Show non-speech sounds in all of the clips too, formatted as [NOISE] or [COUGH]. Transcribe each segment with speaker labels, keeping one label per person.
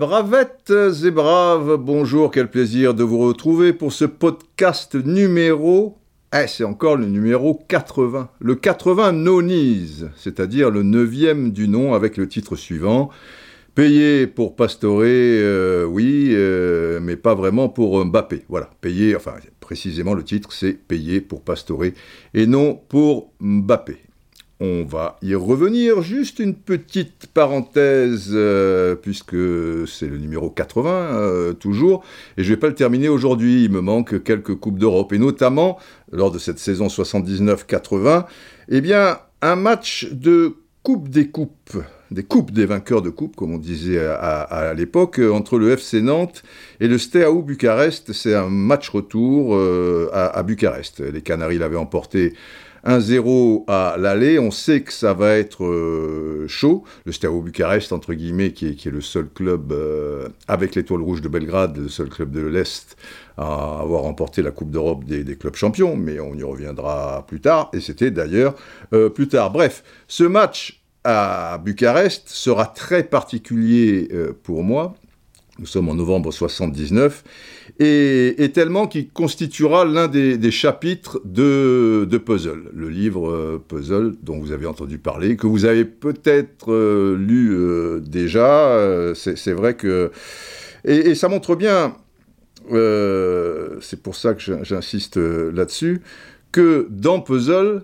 Speaker 1: Bravettes et braves, bonjour, quel plaisir de vous retrouver pour ce podcast numéro eh, c'est encore le numéro 80. Le 80 nonise, c'est-à-dire le neuvième du nom avec le titre suivant. Payé pour Pastore, euh, oui, euh, mais pas vraiment pour Mbappé. Voilà, payé, enfin précisément le titre c'est Payé pour Pastore et non pour Mbappé. On va y revenir, juste une petite parenthèse, euh, puisque c'est le numéro 80 toujours, et je ne vais pas le terminer aujourd'hui, il me manque quelques Coupes d'Europe, et notamment, lors de cette saison 79-80, eh bien, un match de Coupe des Coupes des coupes des vainqueurs de coupe, comme on disait à, l'époque, entre le FC Nantes et le Steaua Bucarest. C'est un match retour euh, à, Bucarest. Les Canaries l'avaient emporté 1-0 à l'aller. On sait que ça va être euh, chaud. Le Steaua Bucarest, entre guillemets, qui est, le seul club euh, avec l'étoile rouge de Belgrade, le seul club de l'Est à avoir remporté la Coupe d'Europe des, clubs champions, mais on y reviendra plus tard, et c'était d'ailleurs plus tard. Bref, ce match à Bucarest sera très particulier euh, pour moi. Nous sommes en novembre 79 et, tellement qu'il constituera l'un des, chapitres de, Puzzle, le livre euh, Puzzle dont vous avez entendu parler, que vous avez peut-être euh, lu déjà. c'est vrai que et, ça montre bien. c'est pour ça que j'insiste là-dessus que dans Puzzle,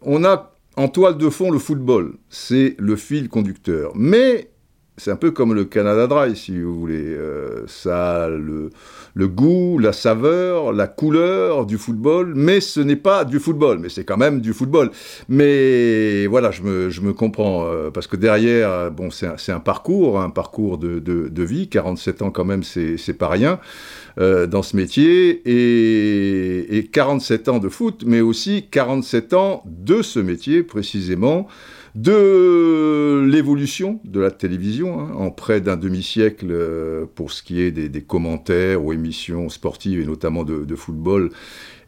Speaker 1: on a en toile de fond, le football, c'est le fil conducteur. Mais c'est un peu comme le Canada Dry, si vous voulez. Euh, ça a le, goût, la saveur, la couleur du football, mais ce n'est pas du football, mais c'est quand même du football. Mais voilà, je me, comprends, euh, parce que derrière, bon, c'est un, parcours, un parcours de, de, vie, 47 ans quand même, c'est pas rien. Euh, dans ce métier et, 47 ans de foot, mais aussi 47 ans de ce métier précisément, de l'évolution de la télévision hein, en près d'un demi-siècle euh, pour ce qui est des, commentaires aux émissions sportives et notamment de, football.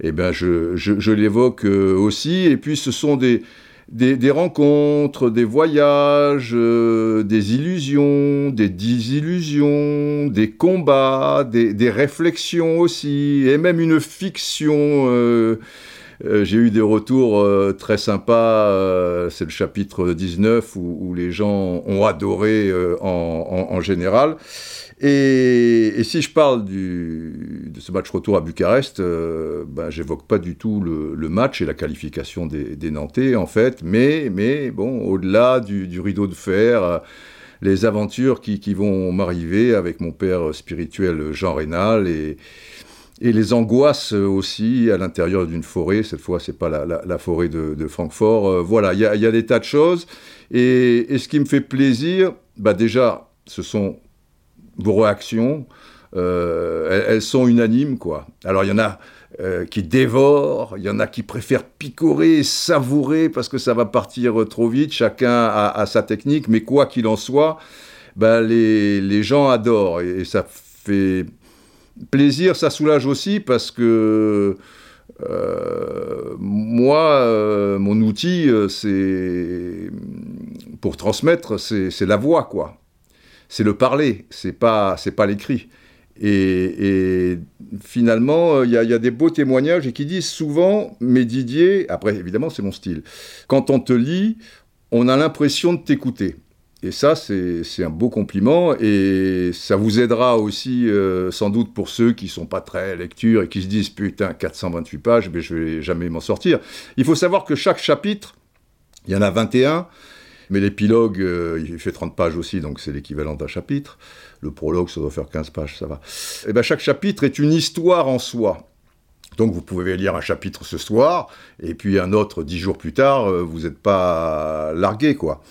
Speaker 1: Eh ben je, l'évoque euh, aussi. Et puis ce sont des des, rencontres, des voyages, euh, des illusions, des désillusions, des combats, des, réflexions aussi, et même une fiction. Euh, j'ai eu des retours très sympas, c'est le chapitre 19 où, les gens ont adoré en, général. Et, si je parle de ce match retour à Bucarest, euh, ben, j'évoque pas du tout le, match et la qualification des, Nantais, en fait, mais, mais bon, au-delà du, rideau de fer, euh, les aventures qui, vont m'arriver avec mon père spirituel Jean Rénal et, et les angoisses aussi à l'intérieur d'une forêt. Cette fois, c'est pas la, forêt de, Francfort. Euh, voilà, il y a, des tas de choses. Et, ce qui me fait plaisir, bah déjà, ce sont vos réactions, euh, elles, sont unanimes, quoi. Alors, il y en a euh, qui dévorent, il y en a qui préfèrent picorer, savourer, parce que ça va partir trop vite, chacun a, sa technique, mais quoi qu'il en soit, ben, les, gens adorent, et, ça fait plaisir, ça soulage aussi, parce que... Euh, moi, mon outil, c'est pour transmettre, c'est la voix, quoi c'est le parler, c'est pas, c'est pas l'écrit. Et, finalement, il y, a des beaux témoignages et qui disent souvent, mais Didier, après évidemment c'est mon style, quand on te lit, on a l'impression de t'écouter. Et ça, c'est un beau compliment et ça vous aidera aussi euh, sans doute pour ceux qui sont pas très lecture et qui se disent putain 428 pages, mais je vais jamais m'en sortir. Il faut savoir que chaque chapitre, il y en a 21, mais l'épilogue, euh, il fait 30 pages aussi, donc c'est l'équivalent d'un chapitre. Le prologue, ça doit faire 15 pages, ça va. Et eh bien chaque chapitre est une histoire en soi. Donc vous pouvez lire un chapitre ce soir, et puis un autre dix jours plus tard, euh, vous n'êtes pas largué, quoi.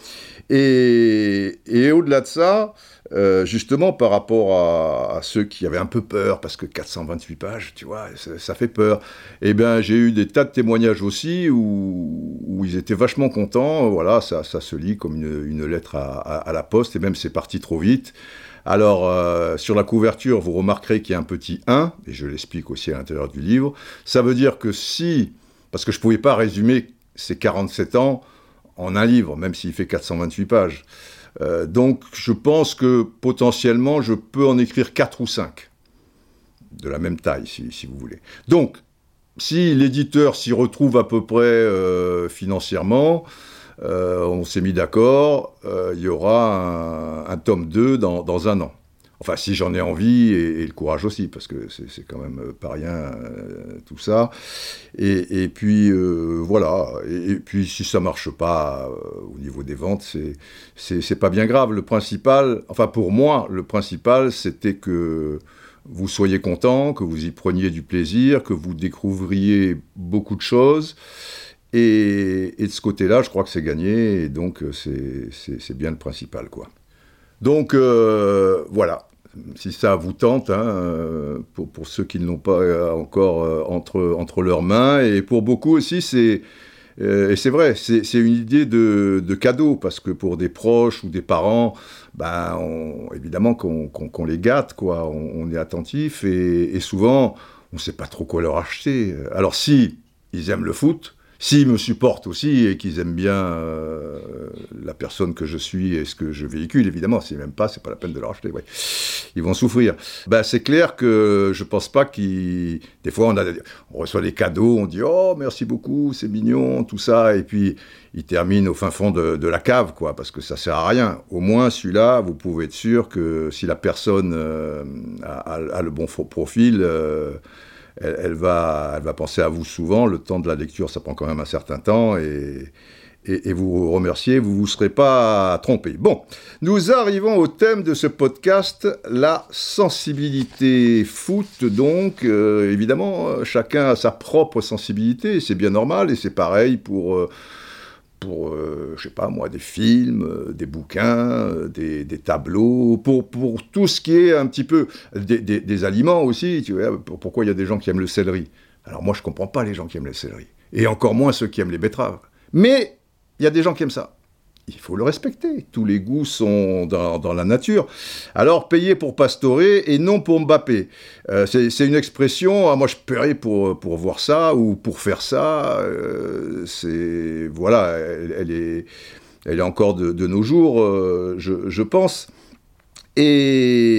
Speaker 1: Et, au-delà de ça, euh, justement par rapport à, ceux qui avaient un peu peur, parce que 428 pages, tu vois, ça, fait peur. Eh bien, j'ai eu des tas de témoignages aussi où, ils étaient vachement contents. Voilà, ça, se lit comme une, lettre à, la poste, et même c'est parti trop vite. Alors, euh, sur la couverture, vous remarquerez qu'il y a un petit 1, et je l'explique aussi à l'intérieur du livre. Ça veut dire que si, parce que je ne pouvais pas résumer c'est 47 ans en un livre, même s'il fait 428 pages. Euh, donc je pense que potentiellement je peux en écrire 4 ou 5, de la même taille si, vous voulez. Donc, si l'éditeur s'y retrouve à peu près euh, financièrement, euh, on s'est mis d'accord, il y aura un, tome 2 dans, dans, un an. Enfin, si j'en ai envie et, le courage aussi, parce que c'est quand même pas rien euh, tout ça. Et, puis euh, voilà. Et, puis si ça marche pas euh, au niveau des ventes, c'est pas bien grave. Le principal, enfin pour moi, le principal, c'était que vous soyez content, que vous y preniez du plaisir, que vous découvriez beaucoup de choses. Et, et de ce côté-là, je crois que c'est gagné, et donc c'est bien le principal, quoi. Donc euh, voilà, si ça vous tente, hein, pour, pour, ceux qui ne l'ont pas encore euh, entre, entre leurs mains, et pour beaucoup aussi, c'est... Euh, et c'est vrai, c'est une idée de, de, cadeau, parce que pour des proches ou des parents, ben, on, évidemment qu'on qu les gâte, quoi. On, on est attentif, et, et souvent, on ne sait pas trop quoi leur acheter. Alors si ils aiment le foot, s'ils me supportent aussi et qu'ils aiment bien euh, la personne que je suis et ce que je véhicule, évidemment, s'ils m'aiment pas, c'est pas la peine de leur acheter. Ils vont souffrir. Ben, c'est clair que je pense pas qu'ils... Des fois, on, reçoit des cadeaux, on dit « Oh, merci beaucoup, c'est mignon, tout ça », et puis ils terminent au fin fond de, la cave, quoi, parce que ça sert à rien. Au moins, celui-là, vous pouvez être sûr que si la personne euh, a, a, le bon profil... Euh, elle, va, elle va penser à vous souvent. Le temps de la lecture, ça prend quand même un certain temps et vous remerciez, vous ne vous serez pas trompé. Bon, nous arrivons au thème de ce podcast, la sensibilité foot. Donc, euh, évidemment, chacun a sa propre sensibilité, c'est bien normal et c'est pareil pour. Euh, pour, euh, je sais pas moi, des films, euh, des bouquins, euh, des, des, tableaux, pour, pour tout ce qui est un petit peu des, des, des aliments aussi. Tu vois, pourquoi il y a des gens qui aiment le céleri? Alors moi, je comprends pas les gens qui aiment le céleri. Et encore moins ceux qui aiment les betteraves. Mais il y a des gens qui aiment ça il faut le respecter. Tous les goûts sont dans, la nature. Alors, payer pour pastorer et non pour Mbappé. Euh, c'est une expression, ah, moi je paierais pour, voir ça ou pour faire ça. Euh, c'est Voilà, elle, est, elle est encore de, nos jours, euh, je, pense. Et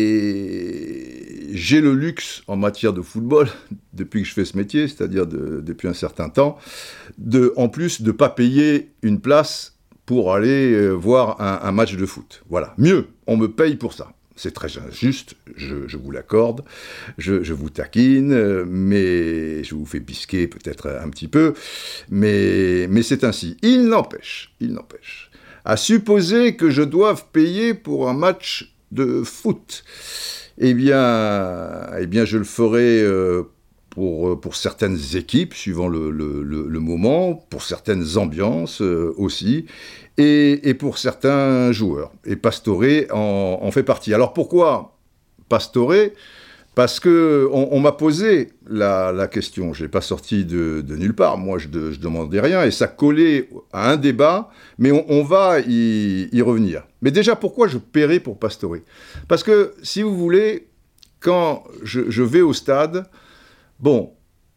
Speaker 1: j'ai le luxe en matière de football, [LAUGHS] depuis que je fais ce métier, c'est-à-dire de, depuis un certain temps, de, en plus de ne pas payer une place pour aller euh, voir un, match de foot. Voilà. Mieux, on me paye pour ça. C'est très injuste, je, vous l'accorde, je, vous taquine, euh, mais je vous fais pisquer peut-être un petit peu, mais, mais c'est ainsi. Il n'empêche, il n'empêche, à supposer que je doive payer pour un match de foot, eh bien, eh bien je le ferai euh, pour, pour, certaines équipes, suivant le, moment, pour certaines ambiances euh, aussi, et, pour certains joueurs. Et Pastore en, fait partie. Alors pourquoi Pastore? Parce que on, m'a posé la, question, je n'ai pas sorti de, de, nulle part, moi je, de, je, demandais rien, et ça collait à un débat, mais on, va y, revenir. Mais déjà, pourquoi je paierai pour Pastore? Parce que, si vous voulez, quand je vais au stade, Bon,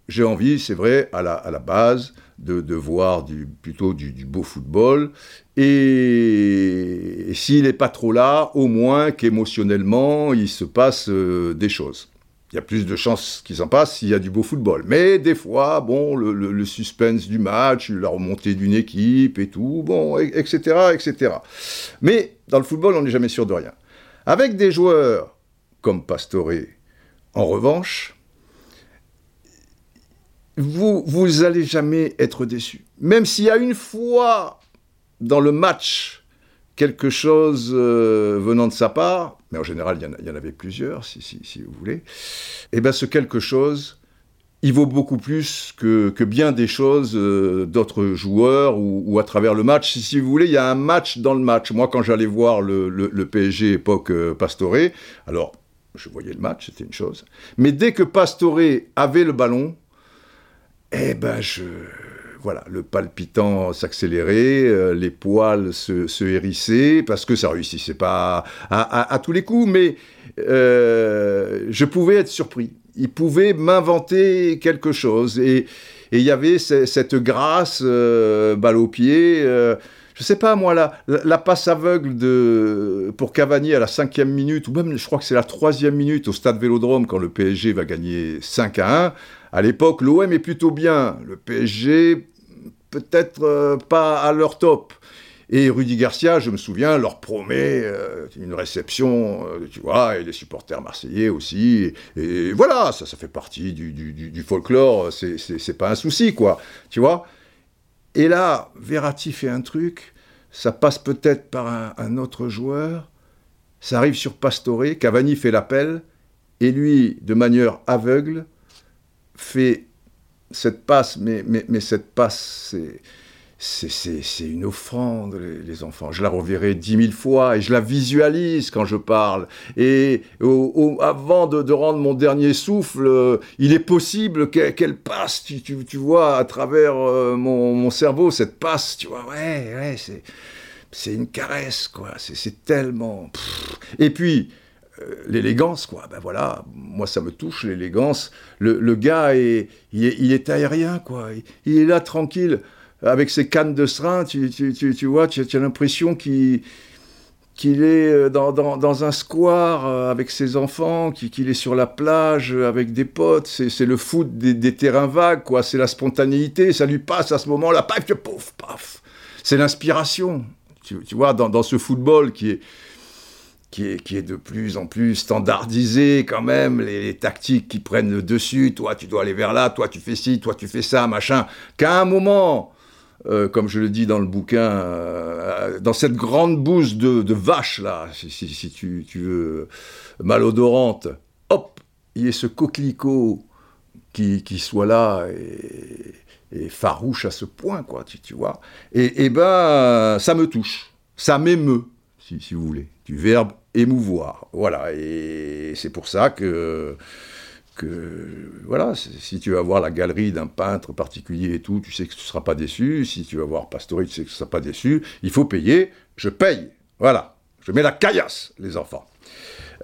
Speaker 1: j'ai envie, c'est vrai, à la, base, de, voir du, plutôt du, beau football. Et, s'il n'est pas trop là, au moins qu'émotionnellement, il se passe euh, des choses. Il y a plus de chances qu'il s'en passe s'il y a du beau football. Mais des fois, bon, le, le, le, suspense du match, la remontée d'une équipe et tout, bon, etc., etc. Mais dans le football, on n'est jamais sûr de rien. Avec des joueurs comme Pastore, en revanche, vous, vous allez jamais être déçu. Même s'il y a une fois dans le match quelque chose euh, venant de sa part, mais en général, il y en, avait plusieurs, si, vous voulez, et eh bien ce quelque chose, il vaut beaucoup plus que, bien des choses euh, d'autres joueurs ou, à travers le match. Si, vous voulez, il y a un match dans le match. Moi, quand j'allais voir le, PSG époque euh, Pastore, alors je voyais le match, c'était une chose. Mais dès que Pastore avait le ballon, eh ben, je. Voilà, le palpitant s'accélérait, euh, les poils se, hérissaient, parce que ça réussissait pas à, tous les coups, mais euh, je pouvais être surpris. Il pouvait m'inventer quelque chose. Et, il y avait cette grâce, euh, balle au pied. Je sais pas moi, la, la, passe aveugle de, pour Cavani à la cinquième minute, ou même je crois que c'est la troisième minute au stade Vélodrome quand le PSG va gagner 5 à 1. À l'époque, l'OM est plutôt bien. Le PSG, peut-être euh, pas à leur top. Et Rudy Garcia, je me souviens, leur promet euh, une réception, euh, tu vois, et les supporters marseillais aussi. Et, voilà, ça, ça fait partie du, folklore, c'est pas un souci, quoi, tu vois? Et là, Verratti fait un truc, ça passe peut-être par un, un, autre joueur, ça arrive sur Pastore, Cavani fait l'appel, et lui, de manière aveugle, fait cette passe, mais, mais, mais cette passe, c'est une offrande, les, enfants. Je la reverrai dix mille fois et je la visualise quand je parle. Et avant de, rendre mon dernier souffle, euh, il est possible qu'elle passe, tu, tu, vois, à travers euh, mon, cerveau, cette passe, tu vois, ouais, ouais, c'est une caresse, quoi. C'est tellement... Et puis, l'élégance, quoi. Ben voilà, moi ça me touche, l'élégance. Le, gars, est, il, est, aérien, quoi. il est là tranquille avec ses cannes de serin, tu, tu, tu, vois, tu, as l'impression qu'il est euh, dans, dans, un square euh, avec ses enfants, qu'il est sur la plage avec des potes. C'est le foot des, terrains vagues, quoi. C'est la spontanéité. Ça lui passe à ce moment-là, paf, pouf, paf. C'est l'inspiration. Tu, tu, vois, dans, ce football qui est, qui est, qui est de plus en plus standardisé quand même, les, tactiques qui prennent le dessus. Toi, tu dois aller vers là, toi, tu fais ci, toi, tu fais ça, machin. Qu'à un moment euh, comme je le dis dans le bouquin, euh, dans cette grande bouse de, de vache, là, si, tu, veux, malodorante, hop, il y ait ce coquelicot qui, soit là et, farouche à ce point, quoi, tu, vois. Et, et, ben, ça me touche, ça m'émeut, si, si vous voulez, du verbe émouvoir. Voilà, et c'est pour ça que que voilà, si tu vas voir la galerie d'un peintre particulier et tout, tu sais que tu ne seras pas déçu. Si tu vas voir Pastori, tu sais que tu ne seras pas déçu. Il faut payer, je paye. Voilà, je mets la caillasse, les enfants.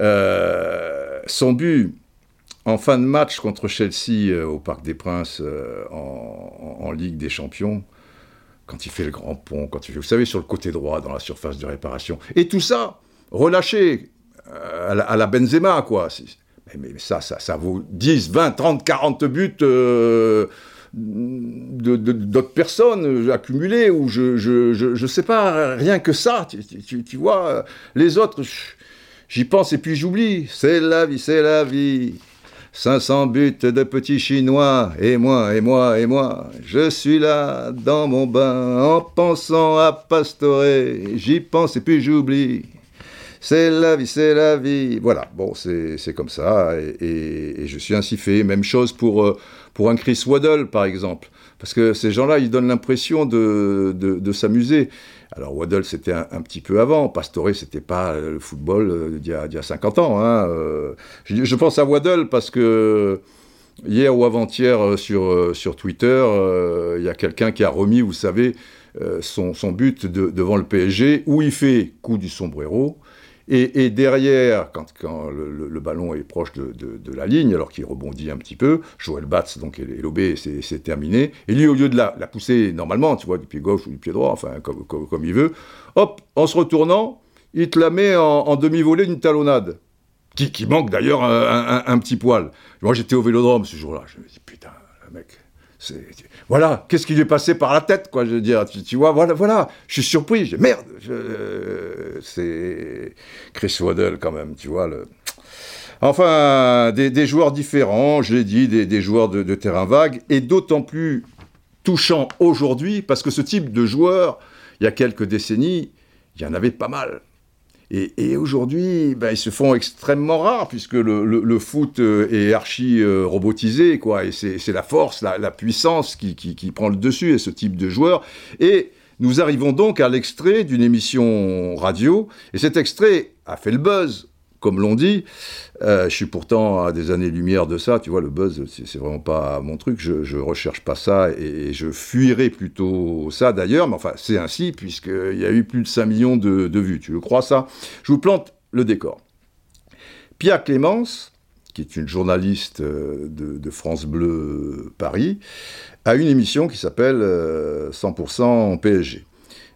Speaker 1: Euh, son but en fin de match contre Chelsea euh, au Parc des Princes euh, en, Ligue des Champions, quand il fait le grand pont, quand il fait, vous savez, sur le côté droit, dans la surface de réparation. Et tout ça, relâché à la, à la Benzema, quoi mais, ça, ça, ça vaut 10, 20, 30, 40 buts euh, d'autres personnes accumulées, ou je, je, sais pas, rien que ça, tu, tu, vois, les autres, j'y pense et puis j'oublie. C'est la vie, c'est la vie. 500 buts de petits Chinois, et moi, et moi, et moi, je suis là dans mon bain en pensant à pastorer, j'y pense et puis j'oublie. C'est la vie, c'est la vie. Voilà, bon, c'est comme ça, et, je suis ainsi fait. Même chose pour, euh, pour un Chris Waddle, par exemple. Parce que ces gens-là, ils donnent l'impression de, de, s'amuser. Alors Waddle, c'était un, petit peu avant. Pastore, c'était pas le football euh, d'il y, y, a 50 ans. Hein. Euh. Je, pense à Waddle parce que hier ou avant-hier sur, sur Twitter, il y a quelqu'un qui a remis, vous savez, son, son but devant le PSG, où il fait coup du sombrero, et, derrière, quand, le, ballon est proche de, la ligne, alors qu'il rebondit un petit peu, Joël Batz, donc, et l'OB, c'est terminé. Et lui, au lieu de la, pousser normalement, tu vois, du pied gauche ou du pied droit, enfin, comme, il veut, hop, en se retournant, il te la met en, demi-volée d'une talonnade. Qui, qui manque d'ailleurs un, un, petit poil. Moi, j'étais au vélodrome ce jour-là. Je me dis, putain, le mec, voilà, qu'est-ce qui lui est passé par la tête, quoi, je veux dire, tu, vois, voilà, voilà, je suis surpris, je merde, c'est Chris Waddle quand même, tu vois, le... Enfin, des, joueurs différents, je l'ai dit, des, joueurs de, de, terrain vague, et d'autant plus touchant aujourd'hui, parce que ce type de joueur, il y a quelques décennies, il y en avait pas mal. Et, aujourd'hui, ben, ils se font extrêmement rares, puisque le, foot euh, est archi euh, robotisé, quoi, et c'est la force, la, puissance qui, qui, prend le dessus, et ce type de joueur. Et nous arrivons donc à l'extrait d'une émission radio, et cet extrait a fait le buzz comme l'on dit. Euh, je suis pourtant à des années-lumière de ça, tu vois, le buzz, c'est vraiment pas mon truc, je, je recherche pas ça et, je fuirais plutôt ça d'ailleurs, mais enfin, c'est ainsi, puisqu'il y a eu plus de 5 millions de, vues, tu le crois ça? Je vous plante le décor. Pierre Clémence, qui est une journaliste de, de France Bleu Paris, a une émission qui s'appelle 100% PSG.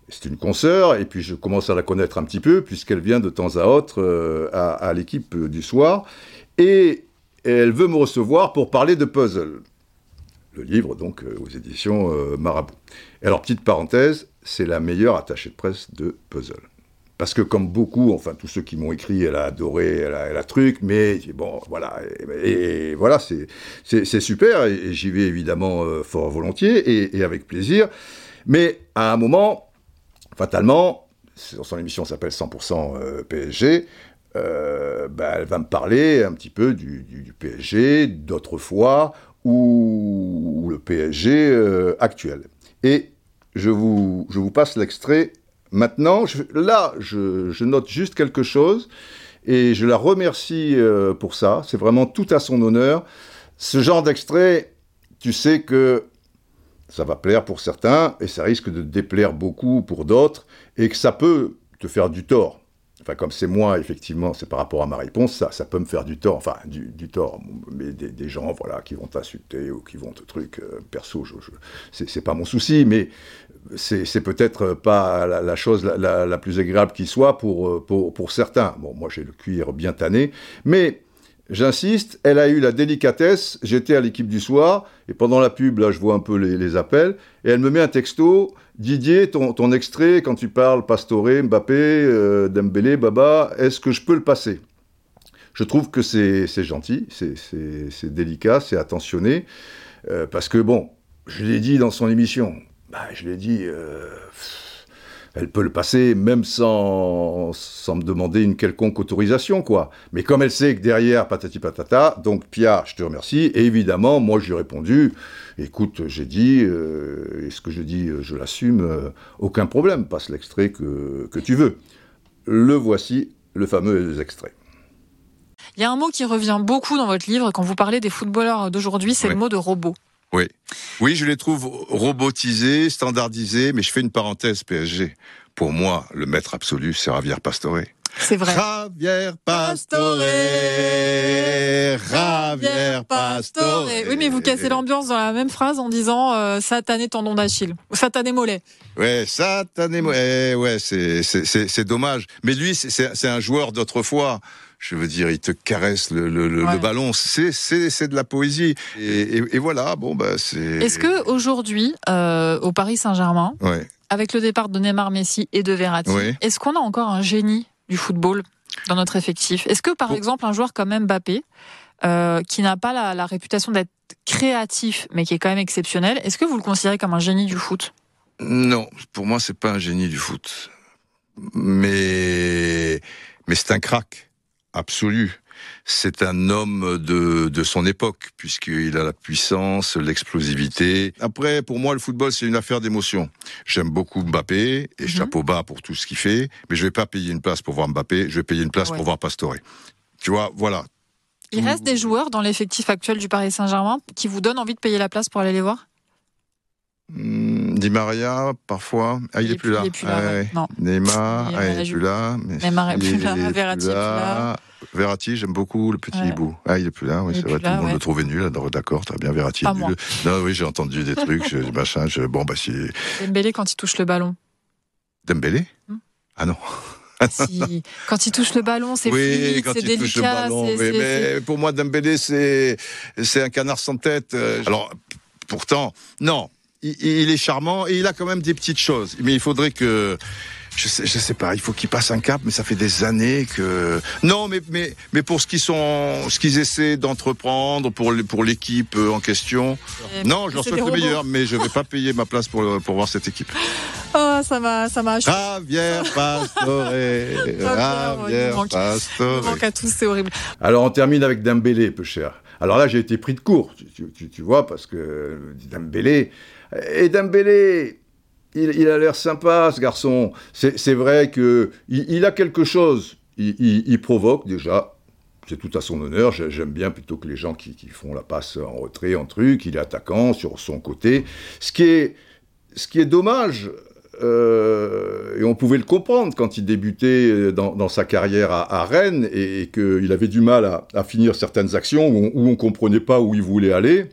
Speaker 1: C'est une consoeur, et puis je commence à la connaître un petit peu, puisqu'elle vient de temps à autre à, à l'équipe du soir. Et elle veut me recevoir pour parler de puzzle. Le livre, donc, aux éditions Marabout. Alors, petite parenthèse, c'est la meilleure attachée de presse de puzzle. Parce que comme beaucoup, enfin tous ceux qui m'ont écrit, elle a adoré, elle a, truc, mais bon, voilà, et, voilà, c'est super, et, j'y vais évidemment fort volontiers et, avec plaisir. Mais à un moment, fatalement, son émission s'appelle 100% PSG, bah, elle va me parler un petit peu du, PSG d'autrefois ou, le PSG actuel. Et je vous, je vous passe l'extrait Maintenant, là, je, note juste quelque chose et je la remercie euh, pour ça. C'est vraiment tout à son honneur. Ce genre d'extrait, tu sais que ça va plaire pour certains et ça risque de déplaire beaucoup pour d'autres et que ça peut te faire du tort. Enfin, comme c'est moi, effectivement, c'est par rapport à ma réponse, ça, ça peut me faire du tort, enfin, du, tort, mais des, gens, voilà, qui vont t'insulter ou qui vont te truc, euh, perso, je, c'est pas mon souci, mais c'est peut-être pas la, chose la, plus agréable qui soit pour, pour, pour certains. Bon, moi j'ai le cuir bien tanné, mais j'insiste, elle a eu la délicatesse, j'étais à l'équipe du soir, et pendant la pub, là je vois un peu les, appels, et elle me met un texto, Didier, ton, extrait, quand tu parles Pastore, Mbappé, euh, Dembélé, Baba, est-ce que je peux le passer? Je trouve que c'est gentil, c'est délicat, c'est attentionné, euh, parce que bon, je l'ai dit dans son émission, bah, je l'ai dit, euh, elle peut le passer même sans, sans me demander une quelconque autorisation, quoi. Mais comme elle sait que derrière, patati patata, donc Pia, je te remercie. Et évidemment, moi, je lui ai répondu, écoute, j'ai dit, euh, et ce que je dis, je l'assume, euh, aucun problème, passe l'extrait que, que tu veux. Le voici, le fameux extrait.
Speaker 2: Il y a un mot qui revient beaucoup dans votre livre quand vous parlez des footballeurs d'aujourd'hui, c'est le mot de robot.
Speaker 3: Oui. Oui, je les trouve robotisés, standardisés, mais je fais une parenthèse PSG. Pour moi, le maître absolu, c'est Javier Pastore.
Speaker 2: C'est vrai.
Speaker 3: Javier Pastore, Javier Pastore.
Speaker 2: Oui, mais vous cassez l'ambiance dans la même phrase en disant euh, satané tendon d'Achille ou satané mollet.
Speaker 3: Ouais, satané mollet. Eh, ouais, c'est c'est dommage. Mais lui, c'est un joueur d'autrefois je veux dire, il te caresse le, le, le ballon. C'est, c'est, de la poésie. Et, et, voilà, bon, bah, c'est.
Speaker 2: Est-ce que aujourd'hui, euh, au Paris Saint-Germain, avec le départ de Neymar, Messi et de Verratti, est-ce qu'on a encore un génie du football dans notre effectif? Est-ce que, par exemple, un joueur comme Mbappé, euh, qui n'a pas la, la réputation d'être créatif, mais qui est quand même exceptionnel, est-ce que vous le considérez comme un génie du foot?
Speaker 3: Non, pour moi, c'est pas un génie du foot. Mais, mais c'est un crack absolu. C'est un homme de, de son époque, puisqu'il a la puissance, l'explosivité. Après, pour moi, le football, c'est une affaire d'émotion. J'aime beaucoup Mbappé, et mhm. chapeau bas pour tout ce qu'il fait, mais je vais pas payer une place pour voir Mbappé, je vais payer une place pour voir Pastore. Tu vois, voilà.
Speaker 2: Il reste des joueurs dans l'effectif actuel du Paris Saint-Germain qui vous donnent envie de payer la place pour aller les voir?
Speaker 3: Di Maria, parfois. Ah, il, est, plus là. Neymar, ah, il est plus là.
Speaker 2: Neymar est plus là. Verratti est plus là.
Speaker 3: Verratti, j'aime beaucoup le petit hibou. Ah, il est plus là, oui, c'est vrai. tout le monde le trouvait nul. D'accord, très bien. Verratti est nul. Non, oui, j'ai entendu des trucs, je, machin. Je, bon, bah, si.
Speaker 2: Dembélé quand il touche le ballon.
Speaker 3: Dembélé hmm. Ah non.
Speaker 2: Si, quand il touche le ballon, c'est oui, c'est délicat. Ballon,
Speaker 3: mais, pour moi, Dembélé, c'est c'est un canard sans tête. Euh, alors, pourtant, non, il, est charmant et il a quand même des petites choses. Mais il faudrait que je sais, je sais pas, il faut qu'ils passent un cap, mais ça fait des années que non, mais mais mais pour ce qu'ils sont, ce qu'ils essaient d'entreprendre pour pour l'équipe euh, en question, non, je leur souhaite le meilleur, mais je vais pas payer ma place pour pour voir cette équipe. [LAUGHS]
Speaker 2: Oh, ça m'a ça m'a.
Speaker 3: Javier Pastore, [LAUGHS] Javier Pastore.
Speaker 2: manque à tous, c'est horrible.
Speaker 1: Alors on termine avec Dembélé, peu cher. Alors là, j'ai été pris de court, tu, tu, tu vois, parce que Dembélé. Et Dembélé, il, a l'air sympa, ce garçon. C'est vrai que il, a quelque chose. Il, provoque déjà. C'est tout à son honneur. J'aime bien plutôt que les gens qui, font la passe en retrait, en truc. Il est attaquant sur son côté. Ce qui est, ce qui est dommage, et on pouvait le comprendre quand il débutait dans, sa carrière à, Rennes et, qu'il avait du mal à, finir certaines actions où on, ne comprenait pas où il voulait aller.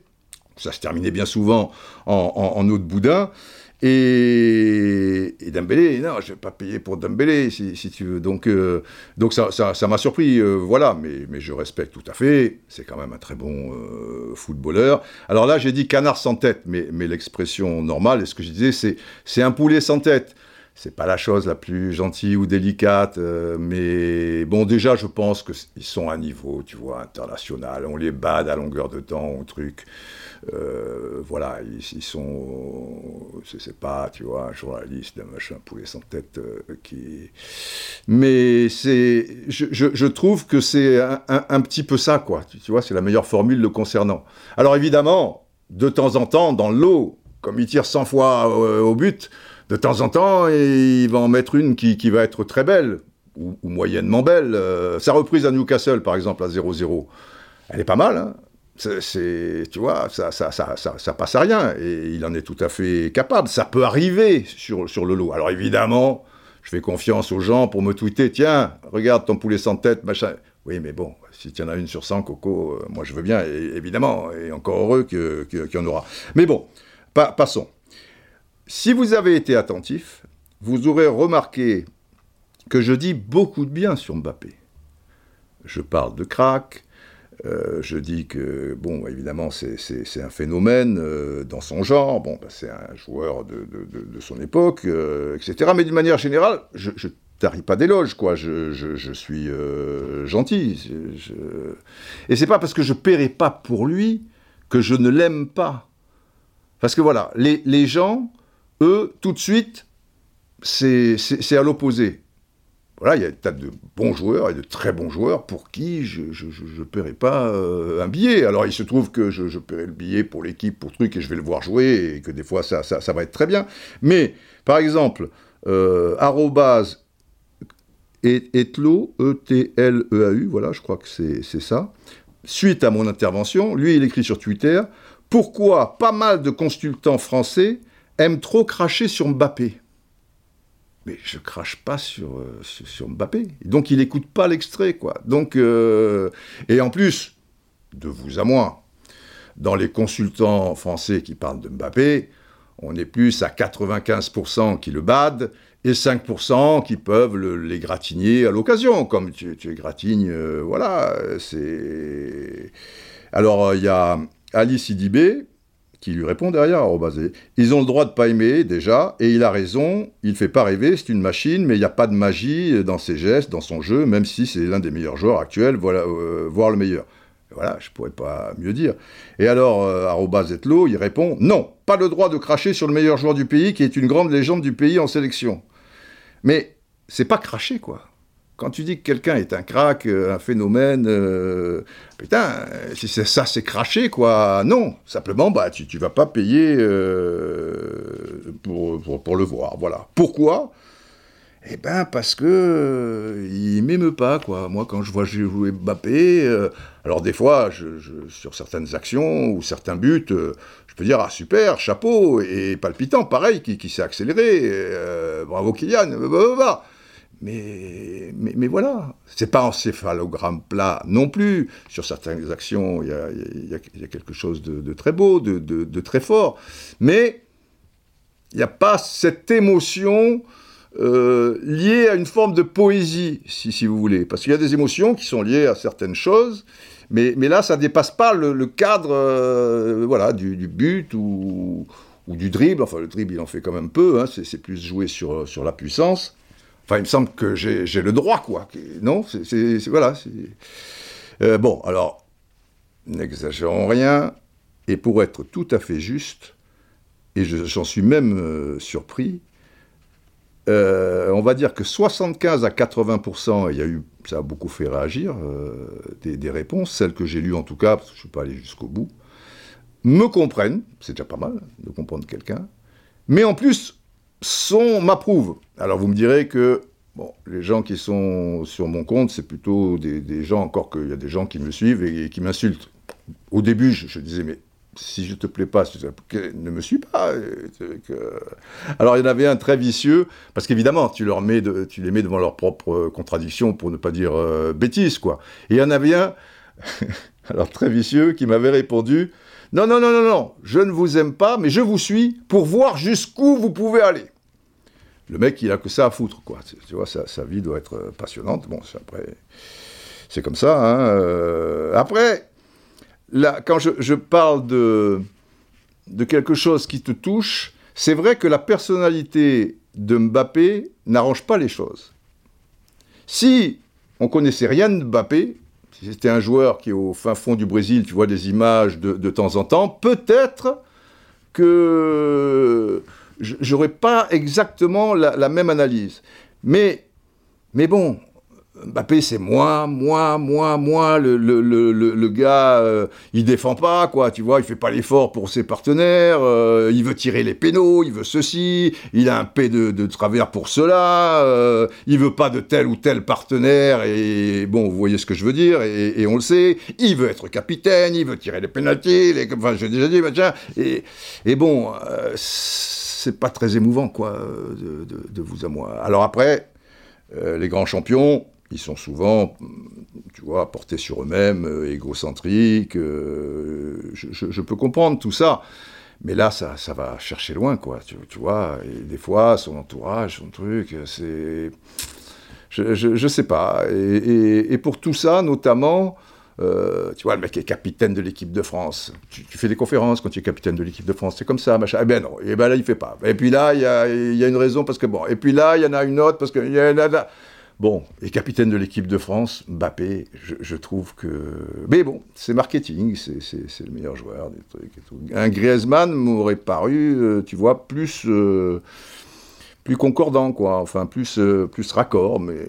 Speaker 1: Ça se terminait bien souvent en, eau de boudin. Et, et, Dembélé, non, je vais pas payer pour Dembélé, si, si tu veux. Donc, euh, donc ça, ça, m'a surpris, euh, voilà. Mais, mais je respecte tout à fait. C'est quand même un très bon euh, footballeur. Alors là, j'ai dit canard sans tête, mais, mais l'expression normale, et ce que je disais, c'est un poulet sans tête. C'est pas la chose la plus gentille ou délicate, mais bon, déjà, je pense qu'ils sont à niveau, tu vois, international. On les bade à longueur de temps au truc. Euh, voilà, ils, sont, c'est pas, tu vois, un journaliste, un machin poulet sans tête euh, qui. Mais c'est, je, trouve que c'est un, petit peu ça, quoi. Tu, vois, c'est la meilleure formule le concernant. Alors évidemment, de temps en temps, dans l'eau, comme il tire 100 fois au, but, de temps en temps, il va en mettre une qui, va être très belle, ou, moyennement belle. Euh, sa reprise à Newcastle, par exemple, à 0-0, elle est pas mal, hein tu vois, ça, ça, ça, ça, passe à rien. Et il en est tout à fait capable. Ça peut arriver sur, le lot. Alors évidemment, je fais confiance aux gens pour me tweeter tiens, regarde ton poulet sans tête, machin. Oui, mais bon, si tu en as une sur 100, Coco, euh, moi je veux bien, évidemment. Et encore heureux qu'il y en aura. Mais bon, passons. Si vous avez été attentif, vous aurez remarqué que je dis beaucoup de bien sur Mbappé. Je parle de crack, euh, je dis que, bon, évidemment, c'est un phénomène euh, dans son genre, bon, bah, c'est un joueur de, son époque, euh, etc. Mais d'une manière générale, je, ne tarie pas d'éloges, quoi. Je, suis gentil. Je, Et c'est pas parce que je paierai pas pour lui que je ne l'aime pas. Parce que voilà, les gens, eux, tout de suite, c'est à l'opposé voilà, il y a des tas de bons joueurs et de très bons joueurs pour qui je ne paierai pas euh, un billet. Alors il se trouve que je, paierai le billet pour l'équipe, pour truc, et je vais le voir jouer, et que des fois ça, va être très bien. Mais, par exemple, euh, etlo, E-T-L-E-A-U, voilà, je crois que c'est ça. Suite à mon intervention, lui, il écrit sur Twitter, pourquoi pas mal de consultants français aiment trop cracher sur Mbappé? Mais je crache pas sur, euh, Mbappé. Donc il n'écoute pas l'extrait, quoi. Donc, euh, et en plus, de vous à moi, dans les consultants français qui parlent de Mbappé, on est plus à 95% qui le badent et 5% qui peuvent les gratigner à l'occasion, comme tu, tu gratignes, euh, voilà. Alors, il y a Alice Idibé, qui lui répond derrière, Ils ont le droit de pas aimer, déjà, et il a raison, il fait pas rêver, c'est une machine, mais il n'y a pas de magie dans ses gestes, dans son jeu, même si c'est l'un des meilleurs joueurs actuels, voilà, euh, voire le meilleur. Voilà, je pourrais pas mieux dire. Et alors, euh, il répond Non, pas le droit de cracher sur le meilleur joueur du pays, qui est une grande légende du pays en sélection. Mais c'est pas cracher, quoi. Quand tu dis que quelqu'un est un crack, euh, un phénomène, euh, putain, si ça, c'est craché, quoi. Non, simplement, bah, tu, tu vas pas payer euh, pour, pour, le voir, voilà. Pourquoi? Eh ben, parce que il m'aime pas, quoi. Moi, quand je vois jouer Mbappé, alors des fois, je, sur certaines actions ou certains buts, je peux dire, ah super, chapeau, et palpitant, pareil, qui, qui s'est accéléré, bravo Kylian, bah, bah, bah. Mais, mais, mais voilà, c'est pas en céphalogramme plat non plus. Sur certaines actions, il y a, quelque chose de, très beau, de, très fort. Mais il n'y a pas cette émotion euh, liée à une forme de poésie, si, vous voulez. Parce qu'il y a des émotions qui sont liées à certaines choses, mais, là, ça ne dépasse pas le, cadre euh, voilà, du, but ou, du dribble. Enfin, le dribble, il en fait quand même peu, hein, c'est plus joué sur, sur la puissance. Enfin, il me semble que j'ai le droit, quoi. Non c'est Voilà. Euh, bon, alors, n'exagérons rien. Et pour être tout à fait juste, et j'en suis même euh, surpris, euh, on va dire que 75 à 80%, il y a eu, ça a beaucoup fait réagir, des, des, réponses, celles que j'ai lues en tout cas, parce que je ne suis pas allé jusqu'au bout, me comprennent, c'est déjà pas mal de comprendre quelqu'un, mais en plus sont m'approuvent. Alors vous me direz que bon, les gens qui sont sur mon compte, c'est plutôt des, gens, encore qu'il y a des gens qui me suivent et, qui m'insultent. Au début, je, disais, mais si je te plais pas, ne me suis pas. Alors il y en avait un très vicieux, parce qu'évidemment, tu, les mets devant leurs propres contradictions, pour ne pas dire bêtise, bêtises, quoi. Et il y en avait un, [LAUGHS] alors très vicieux, qui m'avait répondu, non, non, non, non, non, je ne vous aime pas, mais je vous suis pour voir jusqu'où vous pouvez aller. Le mec, il a que ça à foutre, quoi. Tu vois, sa, vie doit être passionnante. Bon, après, c'est comme ça. Hein. Euh, après, là, quand je, parle de, de quelque chose qui te touche, c'est vrai que la personnalité de Mbappé n'arrange pas les choses. Si on connaissait rien de Mbappé, si c'était un joueur qui est au fin fond du Brésil, tu vois des images de, temps en temps, peut-être que j'aurais pas exactement la, la, même analyse. Mais, mais bon, Mbappé, c'est moi, moi, moi, moi. Le, le, le, le gars, euh, il défend pas, quoi. Tu vois, il fait pas l'effort pour ses partenaires. Euh, il veut tirer les pénaux, il veut ceci. Il a un P de, travers pour cela. Euh, il veut pas de tel ou tel partenaire. Et bon, vous voyez ce que je veux dire. Et, on le sait. Il veut être capitaine. Il veut tirer les pénalties. Les, enfin, j'ai déjà dit, machin. Et, et bon, euh, c'est pas très émouvant, quoi, de, de, de, vous à moi. Alors après, les grands champions ils sont souvent, tu vois, portés sur eux-mêmes, euh, égocentriques. Euh, je, peux comprendre tout ça. Mais là, ça, ça va chercher loin, quoi. Tu, vois, des fois, son entourage, son truc, c'est. Je, je, sais pas. Et, pour tout ça, notamment, euh, tu vois, le mec est capitaine de l'équipe de France. Tu, fais des conférences quand tu es capitaine de l'équipe de France, c'est comme ça, machin. Eh ben non, et ben là, il fait pas. Et puis là, il y a, y a, une raison parce que bon. Et puis là, il y en a une autre parce que. Y a, là, Bon, et capitaine de l'équipe de France, Mbappé, je, trouve que. Mais bon, c'est marketing, c'est le meilleur joueur, des trucs et tout. Un Griezmann m'aurait paru, euh, tu vois, plus. Euh, plus concordant, quoi. Enfin, plus, euh, plus raccord, mais,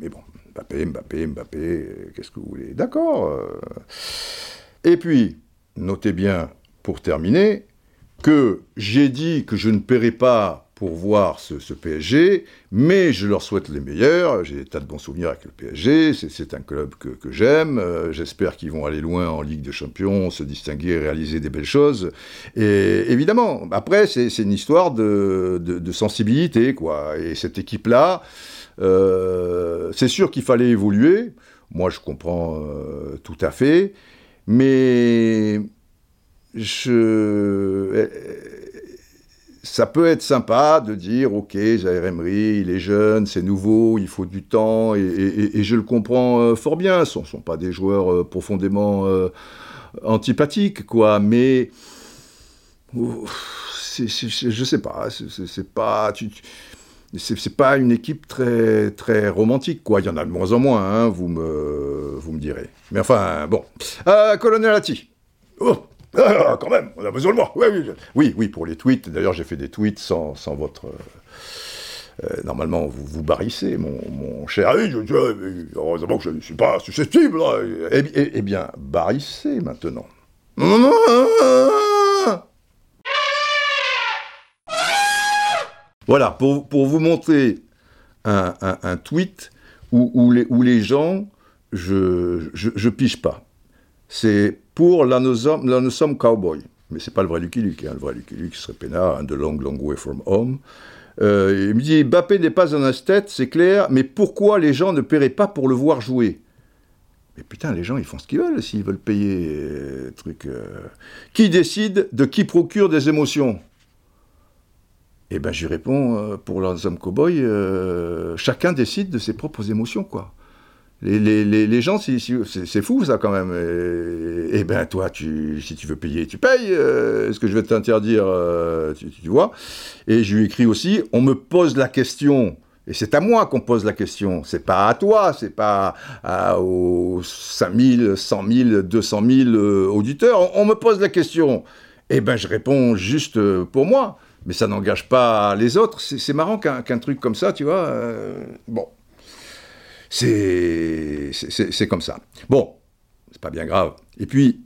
Speaker 1: mais bon. Mbappé, Mbappé, Mbappé, qu'est-ce que vous voulez D'accord. Et puis, notez bien, pour terminer, que j'ai dit que je ne paierai pas pour voir ce, PSG, mais je leur souhaite les meilleurs. J'ai des tas de bons souvenirs avec le PSG. C'est un club que, j'aime. Euh, j'espère qu'ils vont aller loin en Ligue des Champions, se distinguer, réaliser des belles choses. Et évidemment, après, c'est une histoire de, sensibilité, quoi. Et cette équipe-là, euh, c'est sûr qu'il fallait évoluer. Moi, je comprends euh, tout à fait. Mais je ça peut être sympa de dire, ok, Jair Emery, il est jeune, c'est nouveau, il faut du temps, et, je le comprends euh, fort bien. Ce ne sont pas des joueurs euh, profondément euh, antipathiques, quoi, mais je sais pas, c'est pas... c'est pas une équipe très, très romantique, quoi. Il y en a de moins en moins, hein, vous, me, vous me direz. Mais enfin, bon. Colonel Atti. Oh ah, quand même, on a besoin de moi. Oui, oui, pour les tweets. D'ailleurs, j'ai fait des tweets sans, votre. Euh, euh, normalement, vous vous barrissez, mon, cher. ami. heureusement que je ne suis pas susceptible. Eh, eh, eh, bien, barrissez maintenant. Voilà, pour, vous montrer un, tweet où, les, où, les, gens, je, je, je pige pas. C'est pour là nous sommes, cowboy. Mais c'est pas le vrai Lucky Luke. Hein. Le vrai Lucky Luke serait Pena, The Long Long Way From Home. Euh, il me dit Mbappé n'est pas un esthète, c'est clair, mais pourquoi les gens ne paieraient pas pour le voir jouer? Mais putain, les gens, ils font ce qu'ils veulent s'ils veulent payer. Euh, truc, euh. Qui décide de qui procure des émotions? Eh ben, je réponds pour les hommes cowboy, chacun décide de ses propres émotions, quoi. Les, gens, c'est fou ça quand même. Et, ben toi, si tu veux payer, tu payes. Euh, est-ce que je vais t'interdire euh, tu, vois Et je lui écris aussi, on me pose la question. Et c'est à moi qu'on pose la question. C'est pas à toi, c'est pas aux 5000, 100 000, 200 000 auditeurs. On, me pose la question. Et ben je réponds juste pour moi. Mais ça n'engage pas les autres. C'est marrant qu'un truc comme ça, tu vois. Euh, bon. C'est comme ça. Bon, c'est pas bien grave. Et puis,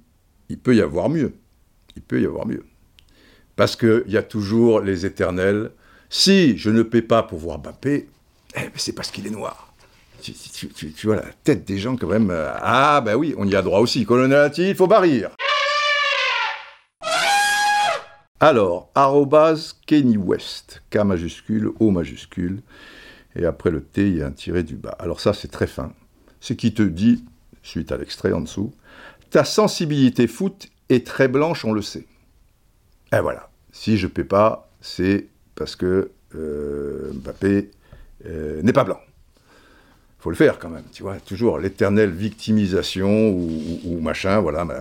Speaker 1: il peut y avoir mieux. Il peut y avoir mieux. Parce qu'il y a toujours les éternels. Si je ne paie pas pour voir Mbappé, eh ben, c'est parce qu'il est noir. Tu, vois la tête des gens quand même. Euh, ah ben oui, on y a droit aussi. Colonel il faut barrir. Alors, arrobase Kenny West, K majuscule, O majuscule, et après le T, il y a un tiré du bas. Alors ça, c'est très fin. Ce qui te dit, suite à l'extrait en dessous, ta sensibilité foot est très blanche, on le sait. Et voilà. Si je ne paie pas, c'est parce que euh, Mbappé euh, n'est pas blanc. faut le faire quand même, tu vois, toujours l'éternelle victimisation ou, machin, voilà, ma,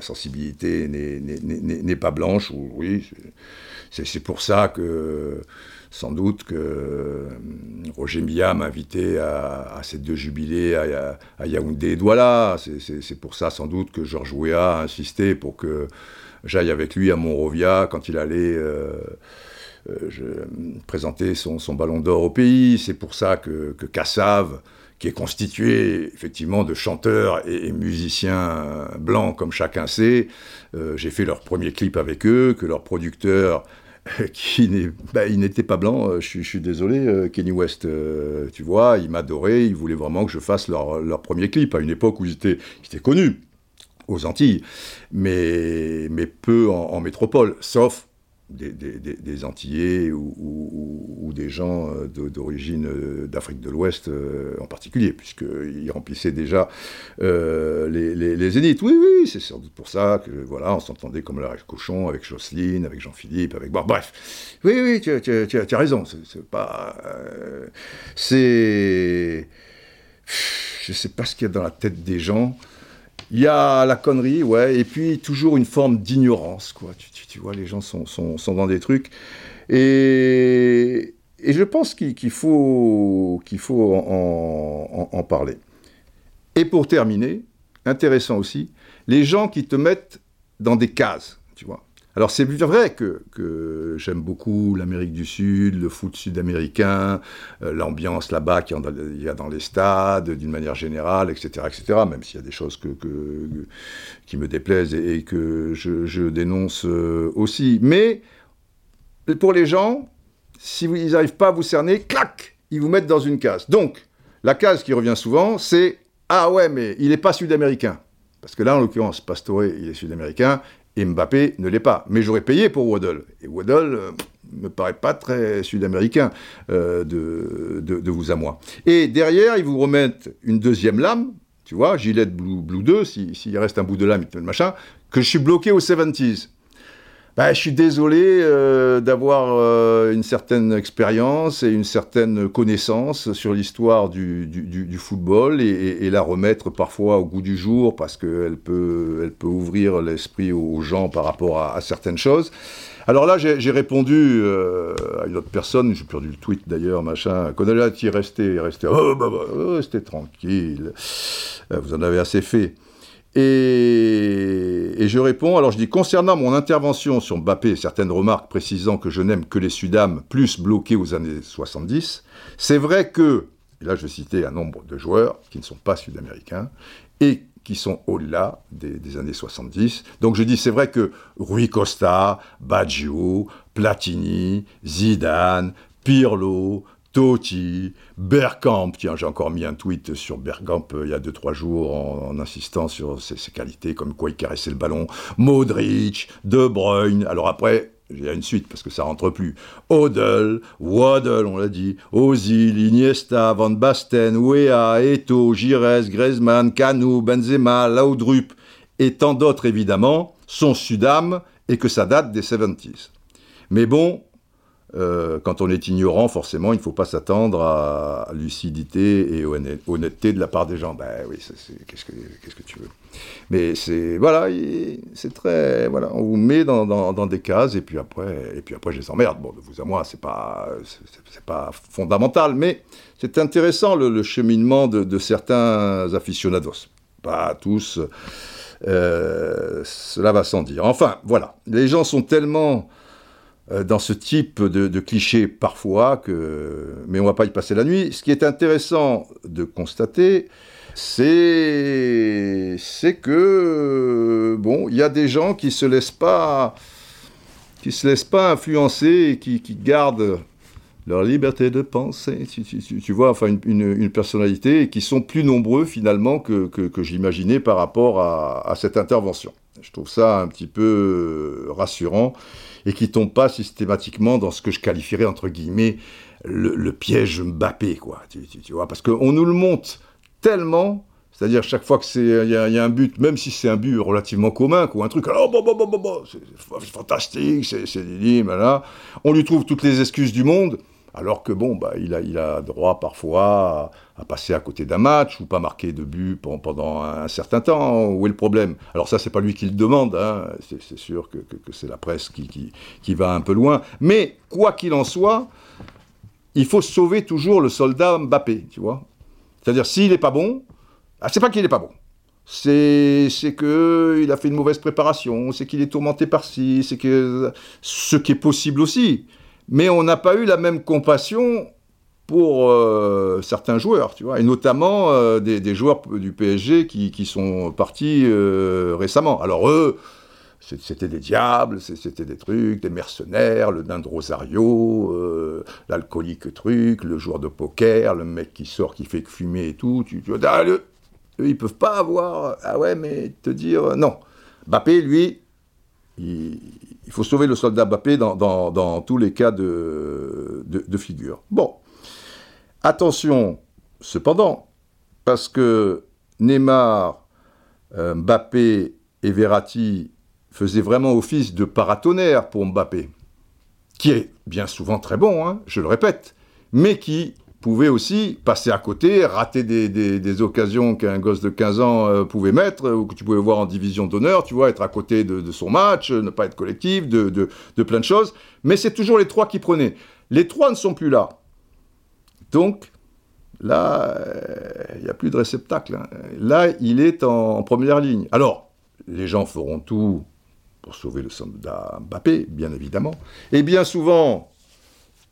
Speaker 1: sensibilité n'est pas blanche, ou, oui, c'est pour ça que, sans doute, que euh, Roger Milla m'a invité à, ces deux jubilés à, Yaoundé et Douala, c'est pour ça sans doute que Georges Weah a insisté pour que j'aille avec lui à Monrovia quand il allait... Euh, je présentais son, ballon d'or au pays. C'est pour ça que, que Cassav, qui est constitué effectivement de chanteurs et, musiciens blancs, comme chacun sait, euh, j'ai fait leur premier clip avec eux, que leur producteur qui bah, n'était pas blanc, euh, je, suis désolé, Kenny West, tu vois, il m'adorait, il voulait vraiment que je fasse leur, premier clip, à une époque où ils étaient, connus aux Antilles, mais peu en métropole, sauf des, Antillais ou, des gens euh, d'origine euh, d'Afrique de l'Ouest euh, en particulier, puisqu'ils remplissaient déjà les, les, zéniths. Oui, oui, c'est sans doute pour ça que voilà, on s'entendait comme la cochon avec Jocelyne, avec Jean-Philippe, avec. Bon, bref. Oui, oui, tu, as raison. C'est pas. c'est. Je sais pas ce qu'il y a dans la tête des gens. Il y a la connerie, ouais, et puis toujours une forme d'ignorance, quoi. Tu, vois, les gens sont, dans des trucs. Et, je pense qu'il faut, qu'il faut en, parler. Et pour terminer, intéressant aussi, les gens qui te mettent dans des cases, tu vois. Alors c'est vrai que, j'aime beaucoup l'Amérique du Sud, le foot sud-américain, euh, l'ambiance là-bas qu'il y, a dans les stades, d'une manière générale, etc., etc., même s'il y a des choses que, qui me déplaisent et, que je, dénonce euh, aussi. Mais pour les gens, si ils n'arrivent pas à vous cerner, clac, ils vous mettent dans une case. Donc, la case qui revient souvent, c'est « Ah ouais, mais il n'est pas sud-américain ». Parce que là, en l'occurrence, Pastore, il est sud-américain, et Mbappé ne l'est pas. Mais j'aurais payé pour Waddle. Et Waddle euh, me paraît pas très sud-américain euh, de, de, vous à moi. Et derrière, ils vous remettent une deuxième lame, tu vois, Gillette Blue, Blue 2, s'il reste un bout de lame, le machin, que je suis bloqué aux 70s. Bah, je suis désolé euh, d'avoir euh, une certaine expérience et une certaine connaissance sur l'histoire du, football et, la remettre parfois au goût du jour parce qu'elle peut, elle peut ouvrir l'esprit aux gens par rapport à, certaines choses. Alors là, j'ai répondu euh, à une autre personne, j'ai perdu le tweet d'ailleurs, machin, qu'on allait y rester, rester, oh, bah, bah, oh, restez tranquille, vous en avez assez fait. Et, je réponds, alors je dis, concernant mon intervention sur Mbappé, certaines remarques précisant que je n'aime que les Sudam plus bloqués aux années 70, c'est vrai que, et là je vais citer un nombre de joueurs qui ne sont pas sud-américains, et qui sont au-delà des, années 70. Donc je dis, c'est vrai que Rui Costa, Baggio, Platini, Zidane, Pirlo, Totti, Bergkamp, tiens, j'ai encore mis un tweet sur Bergkamp euh, il y a 2-3 jours en, insistant sur ses, qualités, comme quoi il caressait le ballon, Modric, De Bruyne, alors après, il y a une suite parce que ça rentre plus. Odell, Waddle, on l'a dit, Ozil, Iniesta, Van Basten, Wea, Eto, Gires, Griezmann, Canu, Benzema, Laudrup et tant d'autres évidemment sont Sudam et que ça date des 70s. Mais bon, euh, quand on est ignorant, forcément, il ne faut pas s'attendre à, lucidité et honnêteté de la part des gens. Ben oui, qu'est-ce que, tu veux Mais c'est voilà, c'est très voilà, on vous met dans, des cases et puis après, et puis après, je les emmerde. Bon, de vous à moi, c'est pas c'est, pas fondamental, mais c'est intéressant le, cheminement de, certains aficionados. Pas tous. Euh, cela va sans dire. Enfin, voilà, les gens sont tellement dans ce type de, de clichés parfois, mais on ne va pas y passer la nuit. Ce qui est intéressant de constater, c'est, que bon, il y a des gens qui se pas, se laissent pas influencer et qui, gardent leur liberté de penser, tu, vois, enfin une, personnalité, et qui sont plus nombreux finalement que, j'imaginais par rapport à, à, cette intervention. Je trouve ça un petit peu rassurant et qui tombe pas systématiquement dans ce que je qualifierais entre guillemets le, piège Mbappé, quoi. Tu, vois, parce qu'on nous le monte tellement. C'est-à-dire chaque fois que c'est y, a un but, même si c'est un but relativement commun, ou un truc, alors bon, bon, bon, bon, c'est fantastique, c'est dit, là, on lui trouve toutes les excuses du monde. Alors que bon, bah, il, a, droit parfois à, passer à côté d'un match ou pas marquer de but pendant un certain temps. Où est le problème? Alors ça, c'est pas lui qui le demande. Hein. C'est sûr que, c'est la presse qui, qui, va un peu loin. Mais quoi qu'il en soit, il faut sauver toujours le soldat Mbappé, tu vois? C'est-à-dire, s'il n'est pas bon, ah, c'est pas qu'il n'est pas bon. C'est qu'il a fait une mauvaise préparation, c'est qu'il est tourmenté par ci, c'est que ce qui est possible aussi mais on n'a pas eu la même compassion pour euh, certains joueurs, tu vois, et notamment euh, des, joueurs du PSG qui, sont partis euh, récemment. Alors eux, c'était des diables, c'était des trucs, des mercenaires, le nain de Rosario, l'alcoolique truc, le joueur de poker, le mec qui sort, qui fait que fumer et tout. Tu, tu ah, eux, ils peuvent pas avoir, ah ouais, mais te dire non. Bappé, lui, il, faut sauver le soldat Mbappé dans, tous les cas de, figure. Bon, attention, cependant, parce que Neymar, euh, Mbappé et Verratti faisaient vraiment office de paratonnerre pour Mbappé, qui est bien souvent très bon, hein, je le répète, mais qui pouvait aussi passer à côté, rater des, occasions qu'un gosse de 15 ans euh, pouvait mettre, ou que tu pouvais voir en division d'honneur, tu vois, être à côté de, son match, ne pas être collectif, de, plein de choses. Mais c'est toujours les trois qui prenaient. Les trois ne sont plus là. Donc, là, euh, il n'y a plus de réceptacle. Hein. Là, il est en, première ligne. Alors, les gens feront tout pour sauver le soldat Mbappé, bien évidemment. Et bien souvent,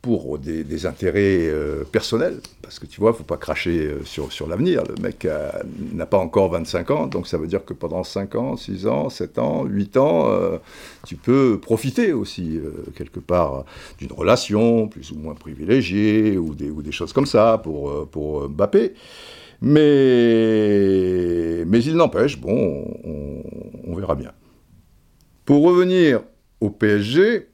Speaker 1: pour des, intérêts euh, personnels, parce que tu vois, il faut pas cracher euh, sur, l'avenir. Le mec n'a pas encore 25 ans, donc ça veut dire que pendant 5 ans, 6 ans, 7 ans, 8 ans, euh, tu peux profiter aussi, quelque part, d'une relation plus ou moins privilégiée, ou des, choses comme ça, pour, pour Mbappé. Mais, il n'empêche, bon, on, on verra bien. Pour revenir au PSG,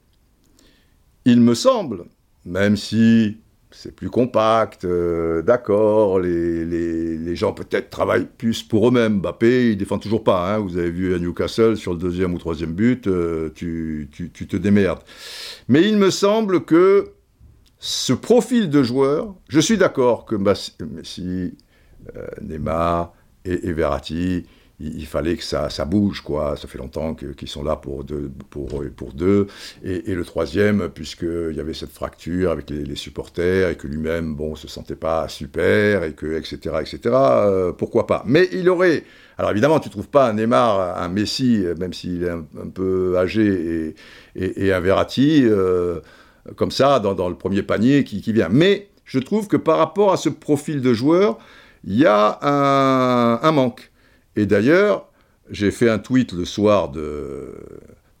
Speaker 1: il me semble, même si c'est plus compact, euh, d'accord, les, gens peut-être travaillent plus pour eux-mêmes. Mbappé, il défend toujours pas. Hein. Vous avez vu à Newcastle, sur le deuxième ou troisième but, euh, tu, te démerdes. Mais il me semble que ce profil de joueur, je suis d'accord que Messi, euh, Neymar et, et Verratti, il, fallait que ça, ça, bouge, quoi. Ça fait longtemps qu'ils sont là pour deux. Pour, pour deux. Et, le troisième, puisqu'il y avait cette fracture avec les, supporters et que lui-même, bon, se sentait pas super et que, etc., etc., euh, pourquoi pas. Mais il aurait. Alors évidemment, tu trouves pas un Neymar, un Messi, même s'il est un, peu âgé, et, et, un Verratti, euh, comme ça, dans, le premier panier qui, qui vient. Mais je trouve que par rapport à ce profil de joueur, il y a un manque. Et d'ailleurs, j'ai fait un tweet le soir de,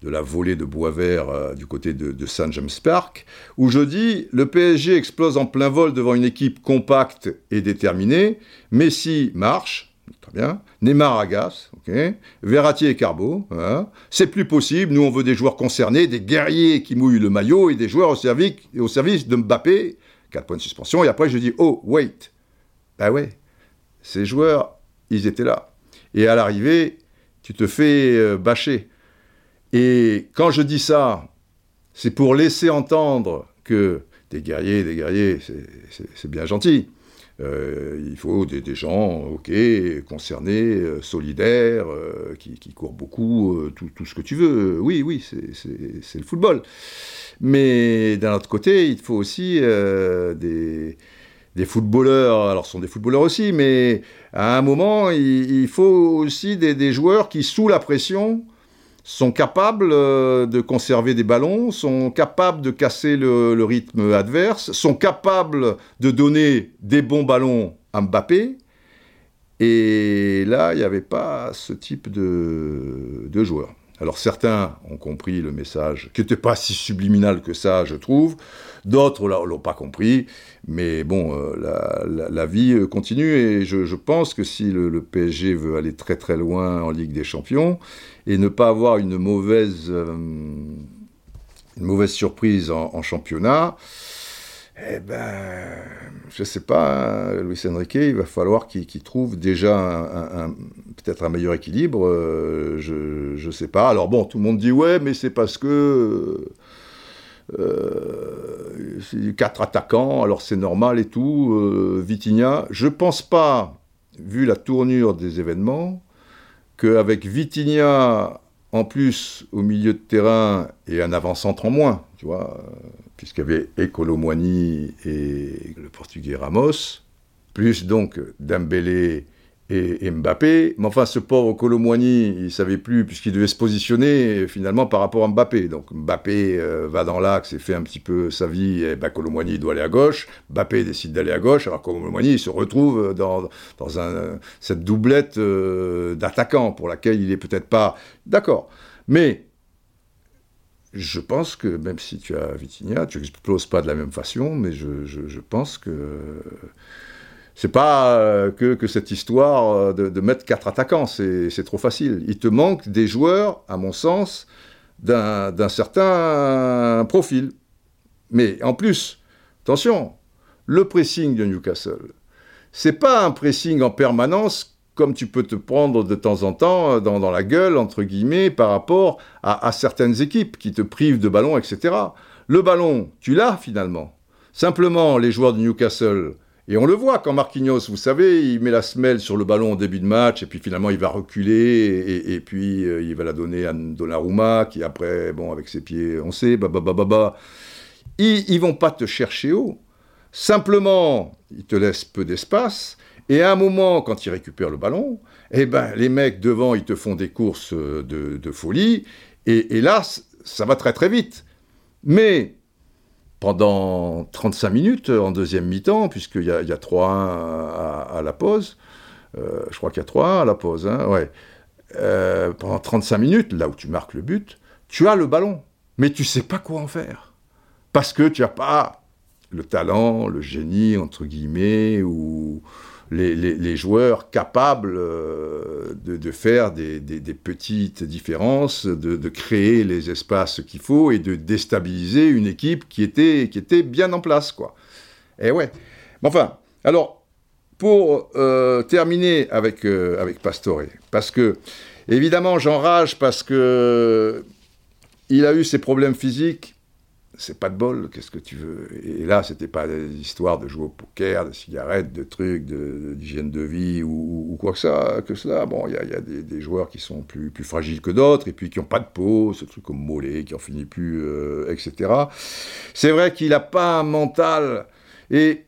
Speaker 1: la volée de bois vert euh, du côté de, de St. James Park, où je dis le PSG explose en plein vol devant une équipe compacte et déterminée. Messi marche, très bien. Neymar agace, ok. Verratti et Carbo, hein. c'est plus possible. Nous, on veut des joueurs concernés, des guerriers qui mouillent le maillot et des joueurs au service, au service de Mbappé. 4 points de suspension. Et après, je dis oh, wait. Ben ouais, ces joueurs, ils étaient là et à l'arrivée, tu te fais euh, bâcher. Et quand je dis ça, c'est pour laisser entendre que des guerriers, des guerriers, c'est bien gentil. Euh, il faut des, gens, ok, concernés, euh, solidaires, qui, courent beaucoup, tout, tout, ce que tu veux. Oui, oui, c'est le football. Mais d'un autre côté, il faut aussi des, des footballeurs, alors ce sont des footballeurs aussi, mais à un moment, il, faut aussi des, joueurs qui, sous la pression, sont capables euh, de conserver des ballons, sont capables de casser le, rythme adverse, sont capables de donner des bons ballons à Mbappé. Et là, il n'y avait pas ce type de, de joueurs. Alors certains ont compris le message, qui n'était pas si subliminal que ça, je trouve. D'autres l'ont pas compris. Mais bon, euh, la, vie euh, continue et je, pense que si le, PSG veut aller très très loin en Ligue des Champions et ne pas avoir une mauvaise, euh, surprise en championnat, eh ben, je sais pas, hein, Luis Enrique, il va falloir qu'il trouve déjà peut-être un meilleur équilibre. Je ne sais pas. Alors bon, tout le monde dit ouais, mais c'est parce que quatre attaquants, alors c'est normal et tout. Euh, Vitinha, je pense pas, vu la tournure des événements, qu'avec Vitinha en plus au milieu de terrain et un avant-centre en moins, tu vois puisqu'il y avait Ecolomwani et le portugais Ramos, plus donc Dembélé et, Mbappé. Mais enfin, ce pauvre Colomwani, il savait plus, puisqu'il devait se positionner finalement par rapport à Mbappé. Donc Mbappé euh, va dans l'axe et fait un petit peu sa vie, et ben, Colomwani doit aller à gauche. Mbappé décide d'aller à gauche, alors Colomwani se retrouve dans, dans un, cette doublette euh, d'attaquants pour laquelle il est peut-être pas d'accord. Mais je pense que même si tu as Vitinha, tu n'exploses pas de la même façon, mais je, pense que c'est pas euh, que, cette histoire euh, de, mettre quatre attaquants, c'est trop facile. Il te manque des joueurs, à mon sens, d'un certain profil. Mais en plus, attention, le pressing de Newcastle, c'est pas un pressing en permanence comme tu peux te prendre de temps en temps euh, dans, la gueule, entre guillemets, par rapport à, certaines équipes qui te privent de ballon, etc. Le ballon, tu l'as finalement. Simplement, les joueurs de Newcastle, et on le voit quand Marquinhos, vous savez, il met la semelle sur le ballon au début de match, et puis finalement il va reculer, et, puis euh, il va la donner à Donnarumma, qui après, bon, avec ses pieds, on sait, bah, Ils, ils vont pas te chercher haut. Simplement, ils te laissent peu d'espace, et à un moment, quand ils récupèrent le ballon, eh ben, les mecs devant, ils te font des courses de, folie. Et, là, ça va très très vite. Mais pendant 35 minutes en deuxième mi-temps, puisqu'il y a, y a 3-1 à, la pause, euh, je crois qu'il y a 3-1 à la pause, hein, ouais. Euh, pendant 35 minutes, là où tu marques le but, tu as le ballon, mais tu sais pas quoi en faire. Parce que tu n'as pas le talent, le génie, entre guillemets, ou, les, joueurs capables euh, de, faire des, petites différences, de, créer les espaces qu'il faut et de déstabiliser une équipe qui était, qui était bien en place, quoi. Et ouais. Enfin, alors, pour euh, terminer avec, euh, avec Pastore, parce que, évidemment, j'enrage parce que il a eu ses problèmes physiques c'est pas de bol, qu'est-ce que tu veux? Et là, c'était pas des histoires de jouer au poker, de cigarettes, de trucs, d'hygiène de, vie ou, quoi que ça, que cela. Bon, il y a, des, joueurs qui sont plus, fragiles que d'autres, et puis qui n'ont pas de peau, ce truc comme Mollet, qui en finit plus, euh, etc. C'est vrai qu'il n'a pas un mental, et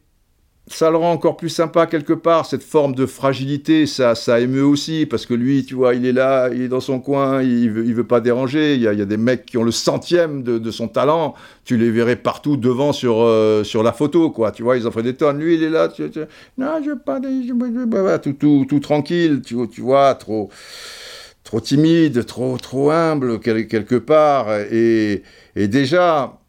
Speaker 1: ça le rend encore plus sympa quelque part, cette forme de fragilité, ça, ça émeut aussi, parce que lui, tu vois, il est là, il est dans son coin, il veut, il veut pas déranger, il y, a, il y a des mecs qui ont le centième de, son talent, tu les verrais partout devant sur, euh, sur la photo, quoi, tu vois, ils en feraient des tonnes, lui, il est là, tu, non, je pas, tout, tout, tout, tranquille, tu, tu vois, trop, trop timide, trop, trop humble, quelque part, et, et déjà,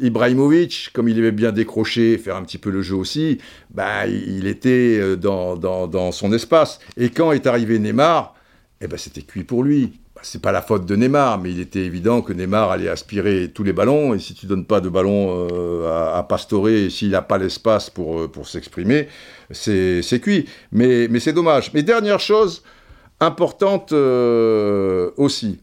Speaker 1: Ibrahimovic, comme il aimait bien décrocher, faire un petit peu le jeu aussi, bah, il était euh, dans, dans, son espace. Et quand est arrivé Neymar, eh ben, c'était cuit pour lui. Bah, c'est pas la faute de Neymar, mais il était évident que Neymar allait aspirer tous les ballons. Et si tu donnes pas de ballon euh, à, à et s'il n'a pas l'espace pour, euh, pour s'exprimer, c'est cuit. Mais, mais c'est dommage. Mais dernière chose importante aussi.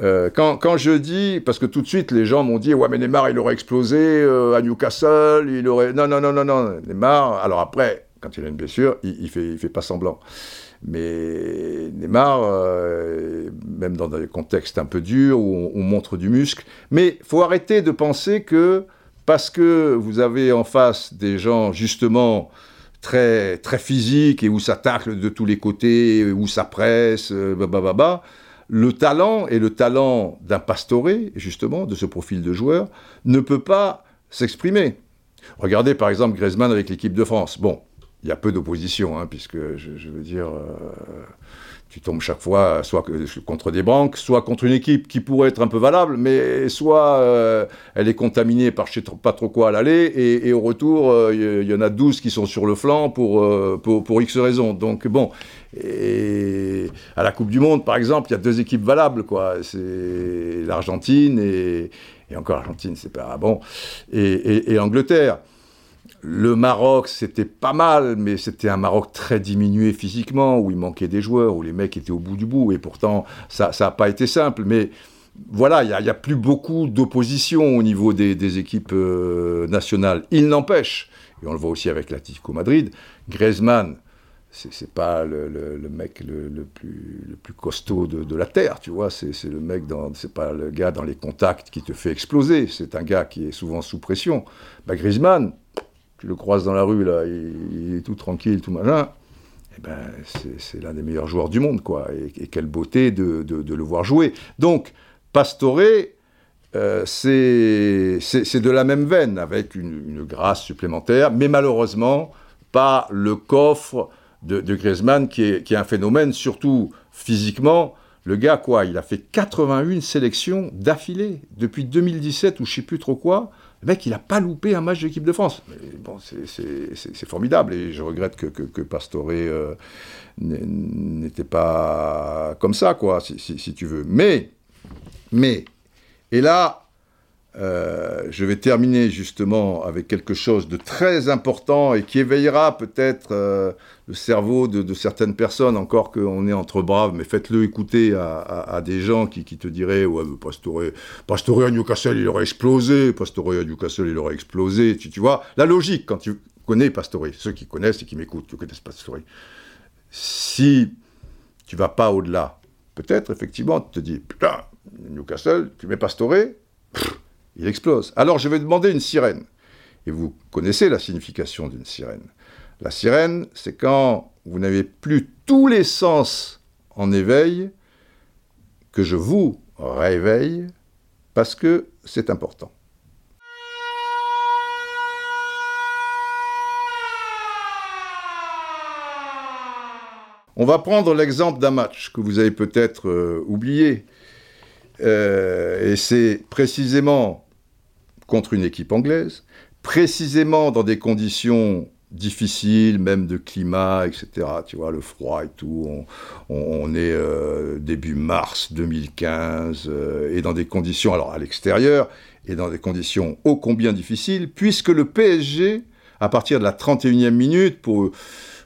Speaker 1: Euh, quand, je dis, parce que tout de suite les gens m'ont dit, ouais mais Neymar il aurait explosé euh, à Newcastle, il aurait... Non, non, non, non, non, Neymar, alors après, quand il a une blessure, il, il, fait, pas semblant. Mais Neymar, euh, même dans des contextes un peu durs où on, montre du muscle, mais faut arrêter de penser que parce que vous avez en face des gens justement très, très physiques et où ça tacle de tous les côtés, où ça presse, bah, bah, bah, bah le talent et le talent d'un pastoré, justement, de ce profil de joueur, ne peut pas s'exprimer. Regardez par exemple Griezmann avec l'équipe de France. Bon, il y a peu d'opposition, hein, puisque je, veux dire, tu tombes chaque fois soit contre des banques, soit contre une équipe qui pourrait être un peu valable, mais soit euh, elle est contaminée par je sais pas trop quoi à l'aller, et, au retour, il euh, y, en a 12 qui sont sur le flanc pour, euh, pour, X raisons. Donc bon, et à la Coupe du Monde, par exemple, il y a deux équipes valables, quoi. C'est l'Argentine et, et encore l'Argentine, c'est pas bon, et, et l'Angleterre. Le Maroc, c'était pas mal, mais c'était un Maroc très diminué physiquement, où il manquait des joueurs, où les mecs étaient au bout du bout, et pourtant, ça n'a pas été simple. Mais voilà, il n'y a, plus beaucoup d'opposition au niveau des, équipes euh, nationales. Il n'empêche, et on le voit aussi avec l'Atlético Madrid, Griezmann, c'est pas le, mec le, plus, costaud de, la terre, tu vois. C'est le mec dans, c'est pas le gars dans les contacts qui te fait exploser. C'est un gars qui est souvent sous pression. Bah, Griezmann, tu le croises dans la rue, là, il, est tout tranquille, tout machin. Eh ben, c'est l'un des meilleurs joueurs du monde, quoi. Et, quelle beauté de, le voir jouer. Donc, Pastore, euh, c'est de la même veine, avec une, grâce supplémentaire, mais malheureusement, pas le coffre de, Griezmann, qui est, qui est un phénomène, surtout physiquement. Le gars, quoi, il a fait 81 sélections d'affilée depuis 2017 ou je sais plus trop quoi. Le mec, il n'a pas loupé un match de l'équipe de France. Bon, c'est formidable et je regrette que, que, Pastore euh, n'était pas comme ça, quoi, si, tu veux. Mais, mais, et là, euh, je vais terminer justement avec quelque chose de très important et qui éveillera peut-être euh, le cerveau de, certaines personnes, encore qu'on est entre braves, mais faites-le écouter à, des gens qui, te diraient Ouais, Pastore, Pastore à Newcastle, il aurait explosé, Pastore à Newcastle, il aurait explosé. Tu, vois, la logique, quand tu connais Pastore, ceux qui connaissent et qui m'écoutent, qui connaissent Pastore, si tu vas pas au-delà, peut-être effectivement, tu te dis Putain, Newcastle, tu mets Pastore, il explose. Alors je vais demander une sirène. Et vous connaissez la signification d'une sirène. La sirène, c'est quand vous n'avez plus tous les sens en éveil, que je vous réveille, parce que c'est important. On va prendre l'exemple d'un match que vous avez peut-être euh, oublié, euh, et c'est précisément contre une équipe anglaise, précisément dans des conditions difficiles, même de climat, etc. Tu vois, le froid et tout. On, est euh, début mars 2015 euh, et dans des conditions, alors à l'extérieur, et dans des conditions ô combien difficiles, puisque le PSG, à partir de la 31e minute, pour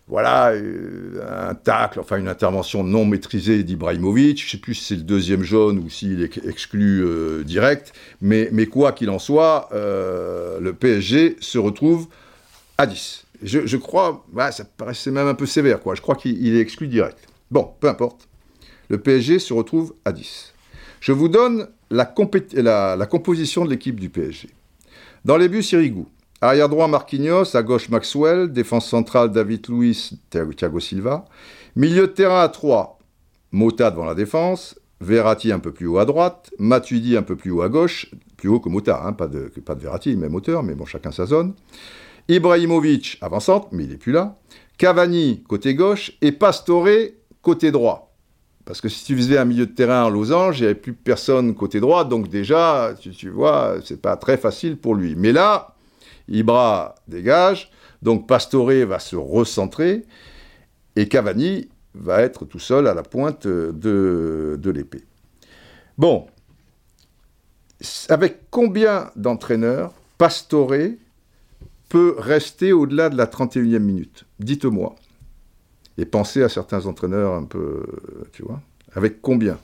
Speaker 1: voilà, euh, un tacle, enfin une intervention non maîtrisée d'Ibrahimovic. Je ne sais plus si c'est le deuxième jaune ou s'il est exclu euh, direct, mais, quoi qu'il en soit, euh, le PSG se retrouve à 10. Je, crois, ça paraissait même un peu sévère, quoi. Je crois qu'il est exclu direct. Bon, peu importe. Le PSG se retrouve à 10. Je vous donne la, la, la composition de l'équipe du PSG. Dans les buts, Sirigu. Arrière droit Marquinhos, à gauche Maxwell, défense centrale David Luiz, Thiago Silva. Milieu de terrain à 3, Mota devant la défense, Verratti un peu plus haut à droite, Matuidi un peu plus haut à gauche, plus haut que Mota, hein, pas, de, pas de Verratti, même hauteur, mais bon, chacun sa zone. Ibrahimovic avant-centre, mais il n'est plus là. Cavani côté gauche et Pastore côté droit. Parce que si tu faisais un milieu de terrain en losange, il n'y avait plus personne côté droit, donc déjà, tu, tu vois, c'est pas très facile pour lui. Mais là, Ibra dégage, donc Pastore va se recentrer, et Cavani va être tout seul à la pointe de, l'épée. Bon, avec combien d'entraîneurs Pastore peut rester au-delà de la 31e minute? Dites-moi. Et pensez à certains entraîneurs un peu, tu vois. Avec combien?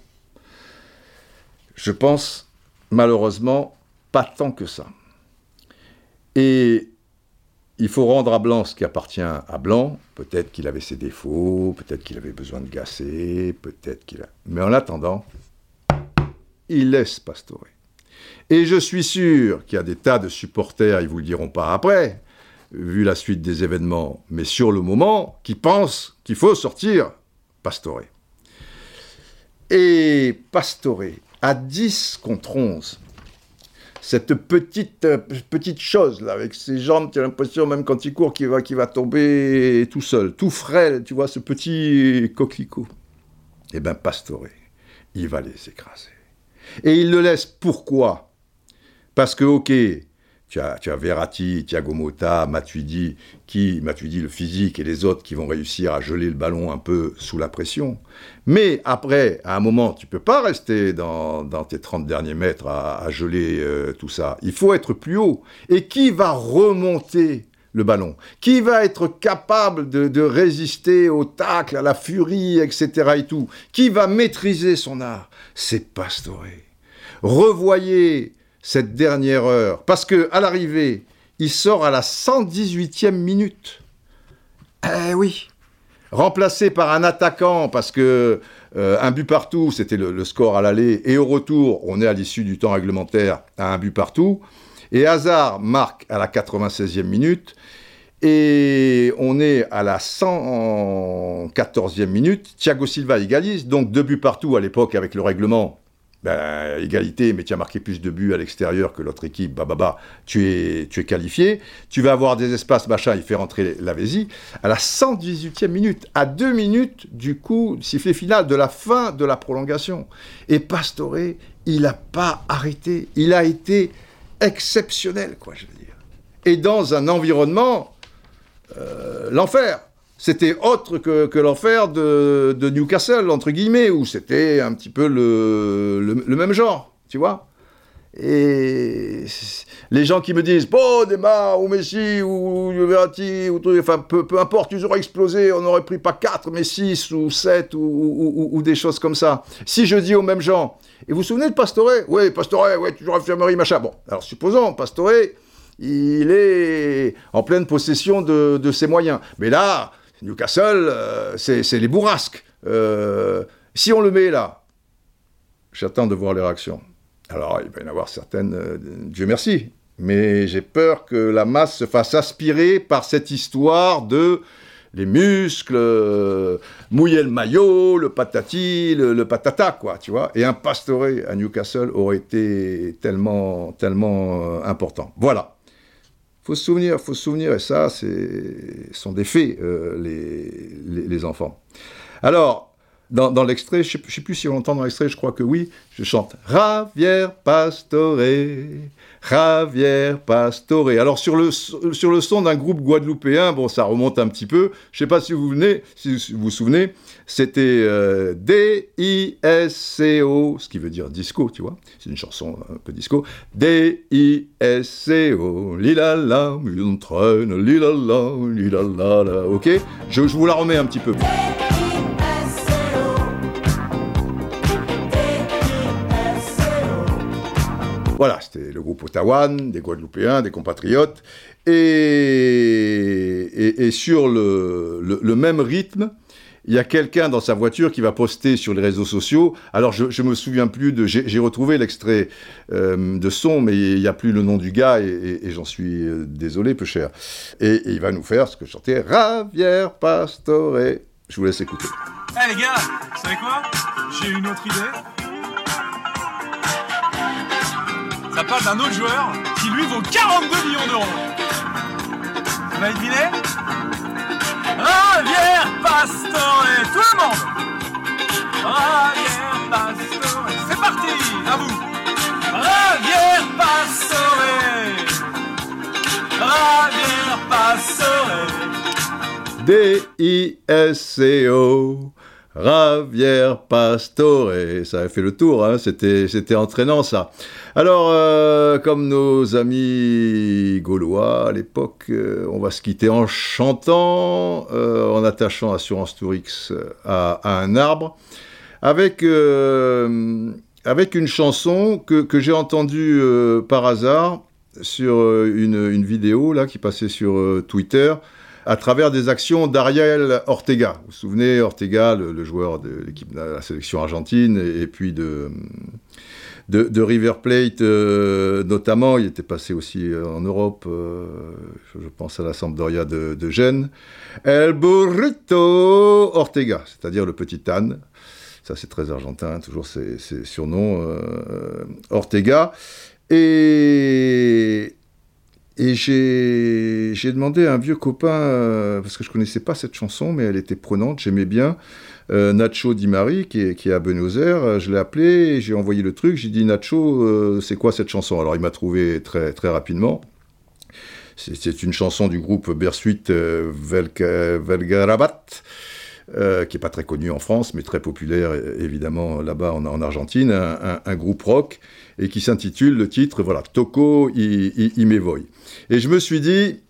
Speaker 1: Je pense, malheureusement, pas tant que ça. Et il faut rendre à Blanc ce qui appartient à Blanc. Peut-être qu'il avait ses défauts, peut-être qu'il avait besoin de gasser, peut-être qu'il a... Mais en attendant, il laisse Pastore. Et je suis sûr qu'il y a des tas de supporters, ils vous le diront pas après, vu la suite des événements, mais sur le moment, qui pensent qu'il faut sortir Pastore. Et Pastore, à 10 contre 11, cette petite, euh, petite chose, là, avec ses jambes, tu as l'impression, même quand il court, qu'il va, va tomber tout seul, tout frêle, tu vois, ce petit coquelicot. Eh bien, Pastore, il va les écraser. Et il le laisse pourquoi? Parce que, ok, tu as, tu as Verratti, Thiago Motta, Matuidi, qui, Matuidi le physique et les autres qui vont réussir à geler le ballon un peu sous la pression. Mais après, à un moment, tu peux pas rester dans, tes 30 derniers mètres à, geler euh, tout ça. Il faut être plus haut. Et qui va remonter le ballon? Qui va être capable de, de, résister au tacle, à la furie, etc. et tout? Qui va maîtriser son art? C'est Pastore. Revoyez cette dernière heure. Parce que à l'arrivée, il sort à la 118e minute. Eh oui. Remplacé par un attaquant, parce que euh, un but partout, c'était le, score à l'aller, et au retour, on est à l'issue du temps réglementaire à un but partout. Et Hazard marque à la 96e minute. Et on est à la 114e minute. Thiago Silva égalise, donc deux buts partout à l'époque avec le règlement ben, égalité, mais tu as marqué plus de buts à l'extérieur que l'autre équipe, bah, bah, bah, tu es, tu es qualifié. Tu vas avoir des espaces, machin, il fait rentrer la Vésie. À la 118e minute, à deux minutes du coup, sifflet final de la fin de la prolongation. Et Pastore, il n'a pas arrêté. Il a été exceptionnel, quoi, je veux dire. Et dans un environnement, euh, l'enfer c'était autre que, l'enfer de, Newcastle, entre guillemets, où c'était un petit peu le, même genre, tu vois. Et les gens qui me disent, bon, Neymar ou Messi ou Verratti, ou enfin, peu, importe, ils auraient explosé, on n'aurait pris pas 4, mais 6 ou 7 ou, des choses comme ça. Si je dis aux mêmes gens, et vous vous souvenez de Pastore? Oui, Pastore, ouais, toujours infirmerie, machin. Bon, alors supposons, Pastore, il est en pleine possession de, de ses moyens. Mais là, Newcastle, euh, c'est les bourrasques. Euh, si on le met là, j'attends de voir les réactions. Alors, il va y en avoir certaines, euh, Dieu merci. Mais j'ai peur que la masse se fasse aspirer par cette histoire de les muscles, mouiller le maillot, le patati, le, patata, quoi, tu vois. Et un pastoré à Newcastle aurait été tellement, tellement important. Voilà faut se souvenir, faut se souvenir, et ça, c'est sont des faits, euh, les, les, enfants. Alors, dans, dans l'extrait, je ne sais, plus si on entend dans l'extrait, je crois que oui, je chante Javier Pastore, Javier Pastore. Alors sur le, sur le son d'un groupe guadeloupéen, bon, ça remonte un petit peu. Je ne sais pas si vous, venez, si vous vous souvenez, c'était euh, D-I-S-C-O, ce qui veut dire disco, tu vois. C'est une chanson un peu disco. D-I-S-C-O, lilala, il traîne, lilala, lilala, ok je, je vous la remets un petit peu. Voilà, c'était le groupe Ottawan, des Guadeloupéens, des compatriotes. Et, sur le, même rythme, il y a quelqu'un dans sa voiture qui va poster sur les réseaux sociaux. Alors, je, me souviens plus de. J'ai retrouvé l'extrait euh, de son, mais il n'y a plus le nom du gars et, j'en suis euh, désolé, peu cher. Et, il va nous faire ce que je chantais Ravière Pastore. Je vous laisse écouter.
Speaker 4: Eh hey, les gars, vous savez quoi? J'ai une autre idée. Ça parle d'un autre joueur qui lui vaut 42 millions d'euros. Vous avez deviné Javier Pastore, tout le monde. Javier Pastore, c'est parti, à vous. Javier Pastore. Javier Pastore.
Speaker 1: D-I-S-C-O Javier Pastore, ça a fait le tour, hein, c'était, entraînant ça. Alors, euh, comme nos amis gaulois à l'époque, euh, on va se quitter en chantant, euh, en attachant Assurance Tourix à, à un arbre, avec, avec une chanson que, que j'ai entendue par hasard sur une, une, vidéo là qui passait sur Twitter à travers des actions d'Ariel Ortega. Vous vous souvenez, Ortega, le, joueur de l'équipe de la sélection argentine, et, puis de, de, River Plate euh, notamment. Il était passé aussi euh, en Europe, euh, je pense à la Sampdoria de, de Gênes. El Burrito Ortega, c'est-à-dire le petit âne. Ça, c'est très argentin, toujours ses, surnoms. Ortega. Et, et j'ai demandé à un vieux copain, euh, parce que je connaissais pas cette chanson, mais elle était prenante, j'aimais bien, euh, Nacho Di Mari, qui est, à Buenos Aires. Je l'ai appelé, j'ai envoyé le truc, j'ai dit Nacho, euh, c'est quoi cette chanson? Alors il m'a trouvé très, très rapidement. C'est une chanson du groupe Bersuit Velgarabat. Euh, qui n'est pas très connu en France, mais très populaire évidemment là-bas en, Argentine, un, groupe rock, et qui s'intitule le titre, voilà, Toko i, i, Et je me suis dit,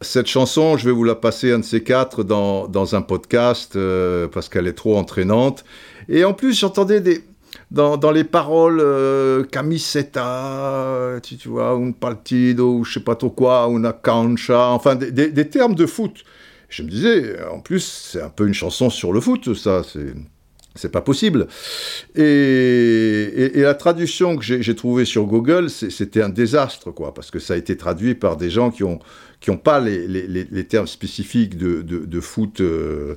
Speaker 1: cette chanson, je vais vous la passer un de ces quatre dans, dans un podcast, euh, parce qu'elle est trop entraînante. Et en plus, j'entendais des, dans, les paroles euh, camiseta, tu, vois, un partido, ou je sais pas trop quoi, una cancha, enfin des, des termes de foot je me disais, en plus, c'est un peu une chanson sur le foot, ça, c'est. C'est pas possible. Et, la traduction que j'ai trouvée sur Google, c'était un désastre, quoi, parce que ça a été traduit par des gens qui n'ont qui ont pas les, termes spécifiques de, de, foot euh,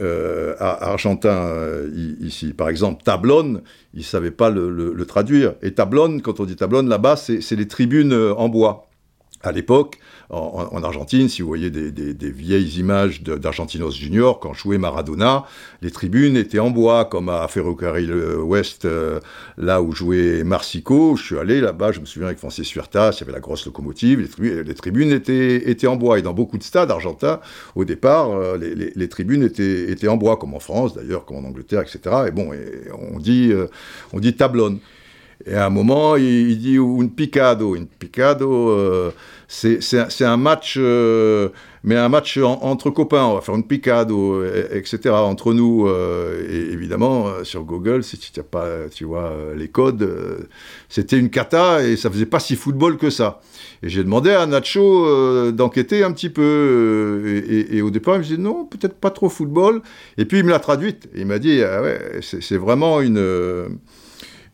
Speaker 1: euh, argentin euh, ici. Par exemple, tablone, ils ne savaient pas le, le, traduire. Et tablone, quand on dit tablone, là-bas, c'est les tribunes en bois. À l'époque, en, Argentine, si vous voyez des, vieilles images d'Argentinos Junior, quand jouait Maradona, les tribunes étaient en bois, comme à Ferrocarril Ouest, euh, là où jouait Marsico. Je suis allé là-bas, je me souviens avec Francis Suertas, il y avait la grosse locomotive, les, tribunes, étaient, en bois. Et dans beaucoup de stades argentins, au départ, euh, les, tribunes étaient, en bois, comme en France d'ailleurs, comme en Angleterre, etc. Et bon, on dit, euh, on dit. Et à un moment, il, dit un picado. Un picado, c'est un match, euh, mais un match entre copains. On va faire une picade, etc. Entre nous. Euh, et évidemment, euh, sur Google, si tu n'as pas, tu vois, les codes, c'était une cata et ça faisait pas si football que ça. Et j'ai demandé à Nacho d'enquêter un petit peu. Et, au départ, il me disait non, peut-être pas trop football. Et puis il me l'a traduite. il m'a dit, ah ouais, c'est vraiment une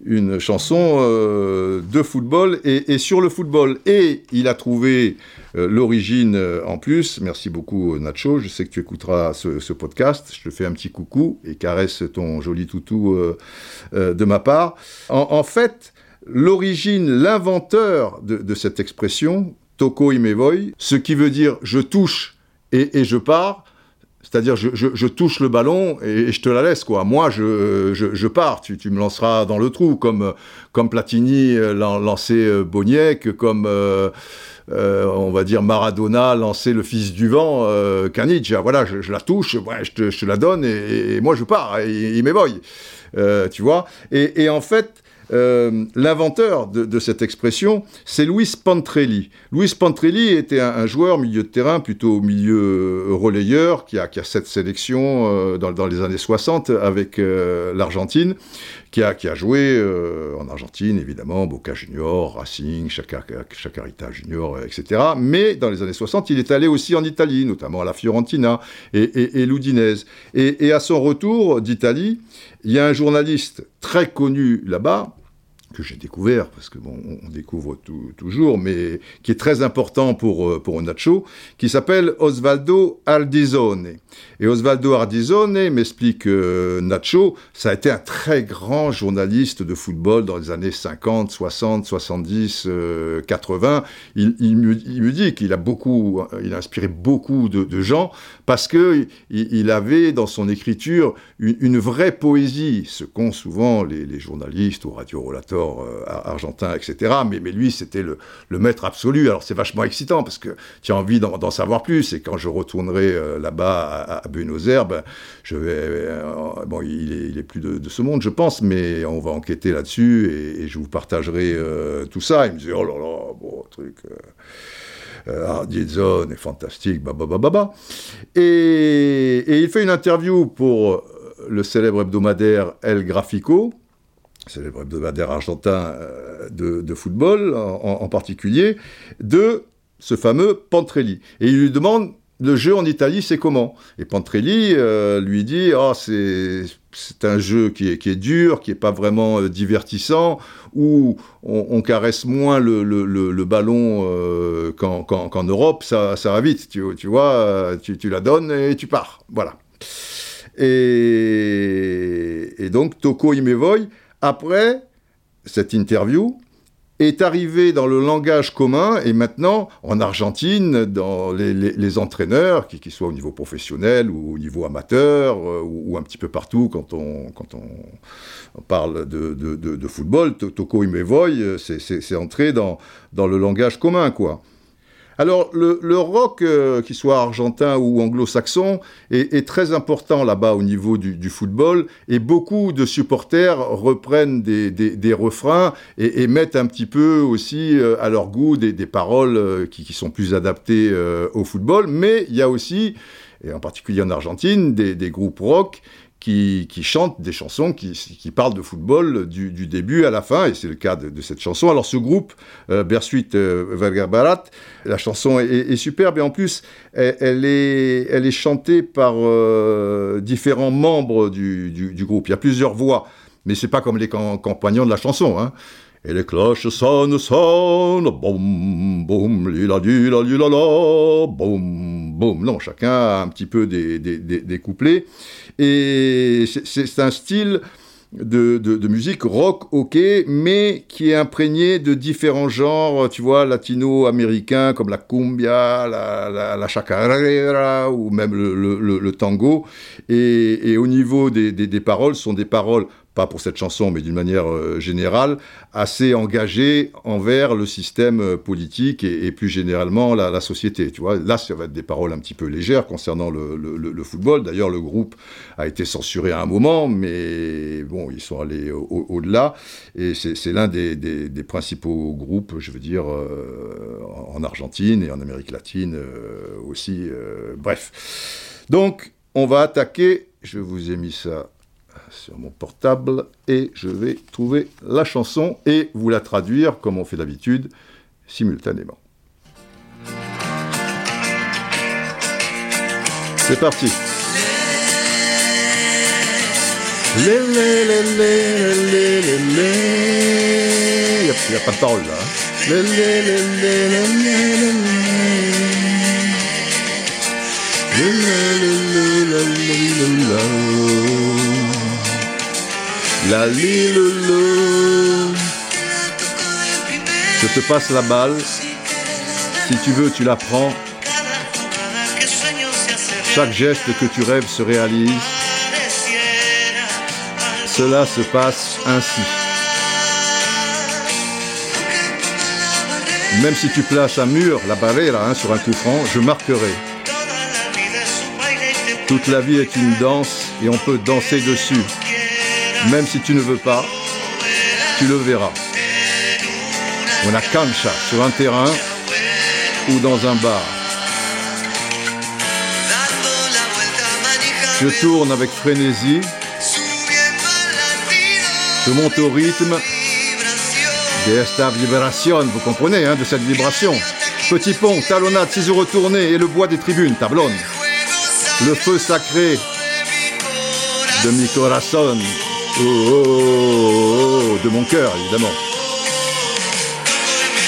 Speaker 1: une chanson euh, de football et, sur le football. Et il a trouvé euh, l'origine euh, en plus. Merci beaucoup Nacho, je sais que tu écouteras ce, podcast. Je te fais un petit coucou et caresse ton joli toutou de ma part. En, fait, l'origine, l'inventeur de, cette expression, Toko Imevoy, ce qui veut dire je touche et je pars, c'est-à-dire, je, touche le ballon et, je te la laisse, quoi. Moi, je, pars, tu, me lanceras dans le trou, comme, comme Platini euh, lancé euh, Boniek, comme, euh, on va dire, Maradona lançait le fils du vent, euh, Voilà, je, la touche, ouais, je, te, la donne et, moi, je pars, et, il m'évoye. tu vois et, en fait, euh, l'inventeur de, cette expression, c'est Luis Pantrelli. Luis Pantrelli était un, joueur milieu de terrain, plutôt milieu euh, relayeur, qui a, qui a cette sélection euh, dans, les années 60 avec l'Argentine, qui a, qui a joué en Argentine, évidemment, Boca Junior, Racing, Chacarita Junior, etc. Mais dans les années 60, il est allé aussi en Italie, notamment à la Fiorentina et, et, et l'Udinese. Et, et à son retour d'Italie, il y a un journaliste très connu là-bas, que j'ai découvert, parce que bon, on découvre toujours, mais qui est très important pour, euh, pour Nacho, qui s'appelle Osvaldo Ardizone. Et Osvaldo Ardizone m'explique euh, Nacho, ça a été un très grand journaliste de football dans les années 50, 60, 70, 80. Il, il, me, il me, dit qu'il a beaucoup, il a inspiré beaucoup de, de gens parce que il, avait dans son écriture une, vraie poésie, ce qu'ont souvent les, les journalistes ou radio-relateurs euh, argentin, etc. Mais, lui, c'était le, maître absolu. Alors c'est vachement excitant parce que tu as envie d'en savoir plus. Et quand je retournerai euh, là-bas à, Buenos Aires, ben, je vais. Euh, bon, il est, plus de, ce monde, je pense, mais on va enquêter là-dessus et, je vous partagerai tout ça. Il me dit oh là là, bon, truc. Euh, est fantastique, bah, Et, et, il fait une interview pour le célèbre hebdomadaire El Grafico, célèbre hebdomadaire argentin euh, de, football en, particulier, de ce fameux Pantrelli. Et il lui demande le jeu en Italie, c'est comment? Et Pantrelli euh, lui dit oh, c'est un jeu qui est, qui est dur, qui n'est pas vraiment euh, divertissant, où on, caresse moins le, le, ballon qu'en Europe, ça, ça, va vite, tu, tu vois, tu, tu, la donnes et tu pars. Voilà. Et, et donc, Toko Imevoy après cette interview, est arrivé dans le langage commun et maintenant en Argentine, dans les, entraîneurs, qu'ils soient au niveau professionnel ou au niveau amateur euh, ou, un petit peu partout quand on, quand on, parle de, de, football, Toko Imevoy, euh, c'est entré dans, dans le langage commun, quoi. Alors, le, rock, euh, qu'il soit argentin ou anglo-saxon, est, très important là-bas au niveau du, football, et beaucoup de supporters reprennent des, refrains et, mettent un petit peu aussi euh, à leur goût des, paroles euh, qui, sont plus adaptées au football, mais il y a aussi, et en particulier en Argentine, des groupes rock qui, chantent des chansons qui, parlent de football du, début à la fin, et c'est le cas de, cette chanson. Alors ce groupe, euh, Bersuit euh, Barat, la chanson est, superbe, et en plus, elle, est, elle est, chantée par euh, différents membres du, groupe. Il y a plusieurs voix, mais c'est pas comme les compagnons de la chanson. Hein. Et les cloches sonnent, sonnent, boum, boum, lila, lila, lila, la, boum, boum. Non, chacun a un petit peu des, des, des, couplets. Et c'est un style de, de, musique rock, ok, mais qui est imprégné de différents genres, tu vois, latino-américains, comme la cumbia, la, la, chacarera, ou même le, tango. Et, et, au niveau des, des, des paroles, ce sont des paroles pas pour cette chanson, mais d'une manière euh, générale, assez engagé envers le système euh, politique et, plus généralement la, société. Tu vois, là, ça va être des paroles un petit peu légères concernant le, football. D'ailleurs, le groupe a été censuré à un moment, mais bon, ils sont allés au-delà. et c'est l'un des, principaux groupes, je veux dire, euh, en Argentine et en Amérique latine aussi. bref. Donc, on va attaquer. Je vous ai mis ça sur mon portable et je vais trouver la chanson et vous la traduire comme on fait d'habitude simultanément. C'est parti. Il n'y a, pas de parole là. La Je te passe la balle. Si tu veux, tu la prends. Chaque geste que tu rêves se réalise. Cela se passe ainsi. Même si tu places un mur, la barrière, hein, sur un coup franc, je marquerai. Toute la vie est une danse et on peut danser dessus. Même si tu ne veux pas, tu le verras. On a cancha sur un terrain ou dans un bar. Je tourne avec frénésie. Je monte au rythme de esta vibration, vous comprenez, hein, de cette vibration. Petit pont, talonnade, ciseaux retournés et le bois des tribunes, tablonne. Le feu sacré de mi corazón Oh, oh, oh, de mon cœur, évidemment.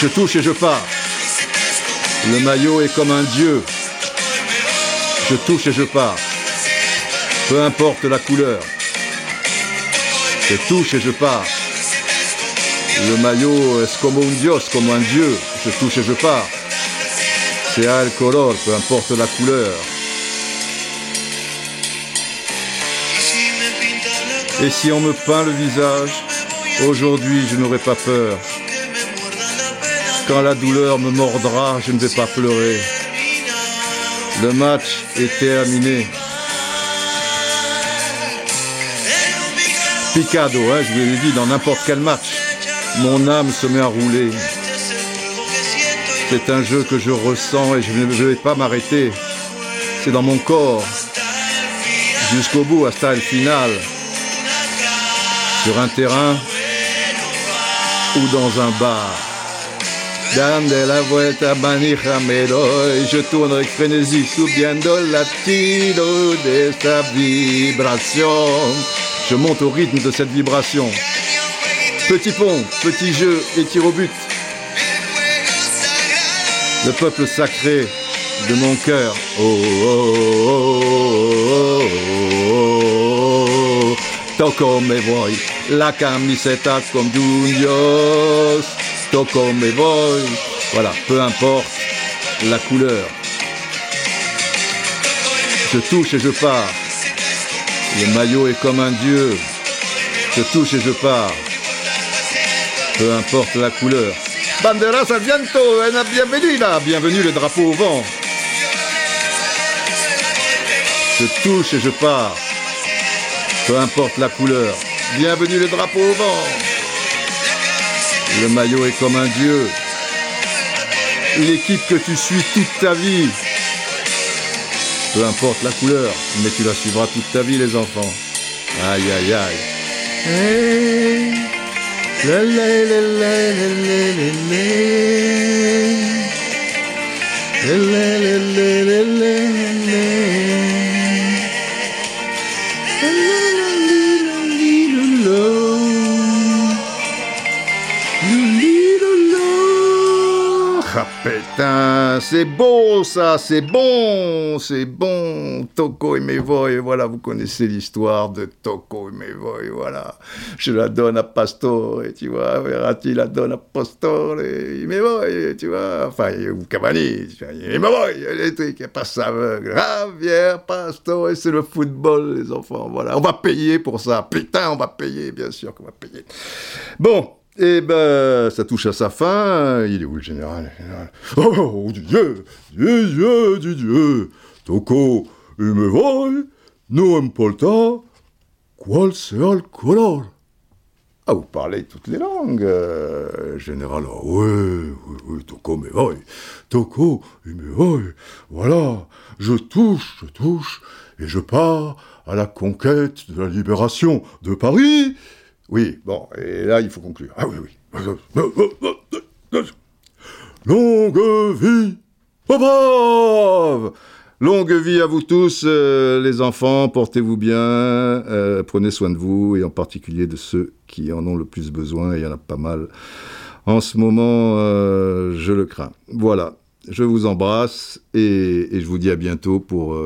Speaker 1: Je touche et je pars. Le maillot est comme un dieu. Je touche et je pars. Peu importe la couleur. Je touche et je pars. Le maillot est comme un dios, comme un dieu. Je touche et je pars. C'est al color, peu importe la couleur. Et si on me peint le visage, aujourd'hui je n'aurai pas peur. Quand la douleur me mordra, je ne vais pas pleurer. Le match est terminé. Picado, hein, je vous l'ai dit, dans n'importe quel match. Mon âme se met à rouler. C'est un jeu que je ressens et je ne vais pas m'arrêter. C'est dans mon corps. Jusqu'au bout, hasta le final sur un terrain ou dans un bar. de la vuelta et je tourne avec frénésie, subiendo latido de sa vibration. Je monte au rythme de cette vibration. Petit pont, petit jeu et tir au but. Le peuple sacré de mon cœur. oh, oh, oh, oh, me voy, la camiseta con Juniors. Voy. Voilà, peu importe la couleur. Je touche et je pars. Le maillot est comme un dieu. Je touche et je pars. Peu importe la couleur. Banderas al viento, bienvenue là, bienvenue le drapeau au vent. Je touche et je pars. Peu importe la couleur. Bienvenue le drapeau au vent. Le maillot est comme un dieu. L'équipe que tu suis toute ta vie. Peu importe la couleur, mais tu la suivras toute ta vie les enfants. Aïe aïe aïe. Putain, c'est beau ça, c'est bon, c'est bon. Toko et Mevoy, voilà, vous connaissez l'histoire de Toko et Mevoy, voilà. Je la donne à Pastore, tu vois, Verratti la donne à Pastore, et Mevoy, tu vois, enfin, ou Cavani, et Mevoy, les trucs, pas aveugle. Javier Pastore, c'est le football, les enfants, voilà. On va payer pour ça, putain, on va payer, bien sûr qu'on va payer. Bon, eh ben, ça touche à sa fin. Il est où le général, Oh, oh Dieu, Dieu, Dieu, Dieu, Dieu. Toko, il me voy, no importa qual sea el color? Ah, vous parlez toutes les langues, euh, général. Ah, oui, oui, oui, Toko me voy. Toko, il me voy. Voilà, je touche, je touche, et je pars à la conquête de la libération de Paris oui, bon, et là, il faut conclure. Ah oui, oui. Longue vie, Longue vie à vous tous, euh, les enfants, portez-vous bien, euh, prenez soin de vous, et en particulier de ceux qui en ont le plus besoin, il y en a pas mal. En ce moment, euh, je le crains. Voilà, je vous embrasse, et, je vous dis à bientôt pour,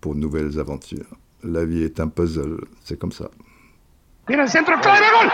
Speaker 1: pour nouvelles aventures. La vie est un puzzle, c'est comme ça.
Speaker 5: Viene el centro, clave, gol.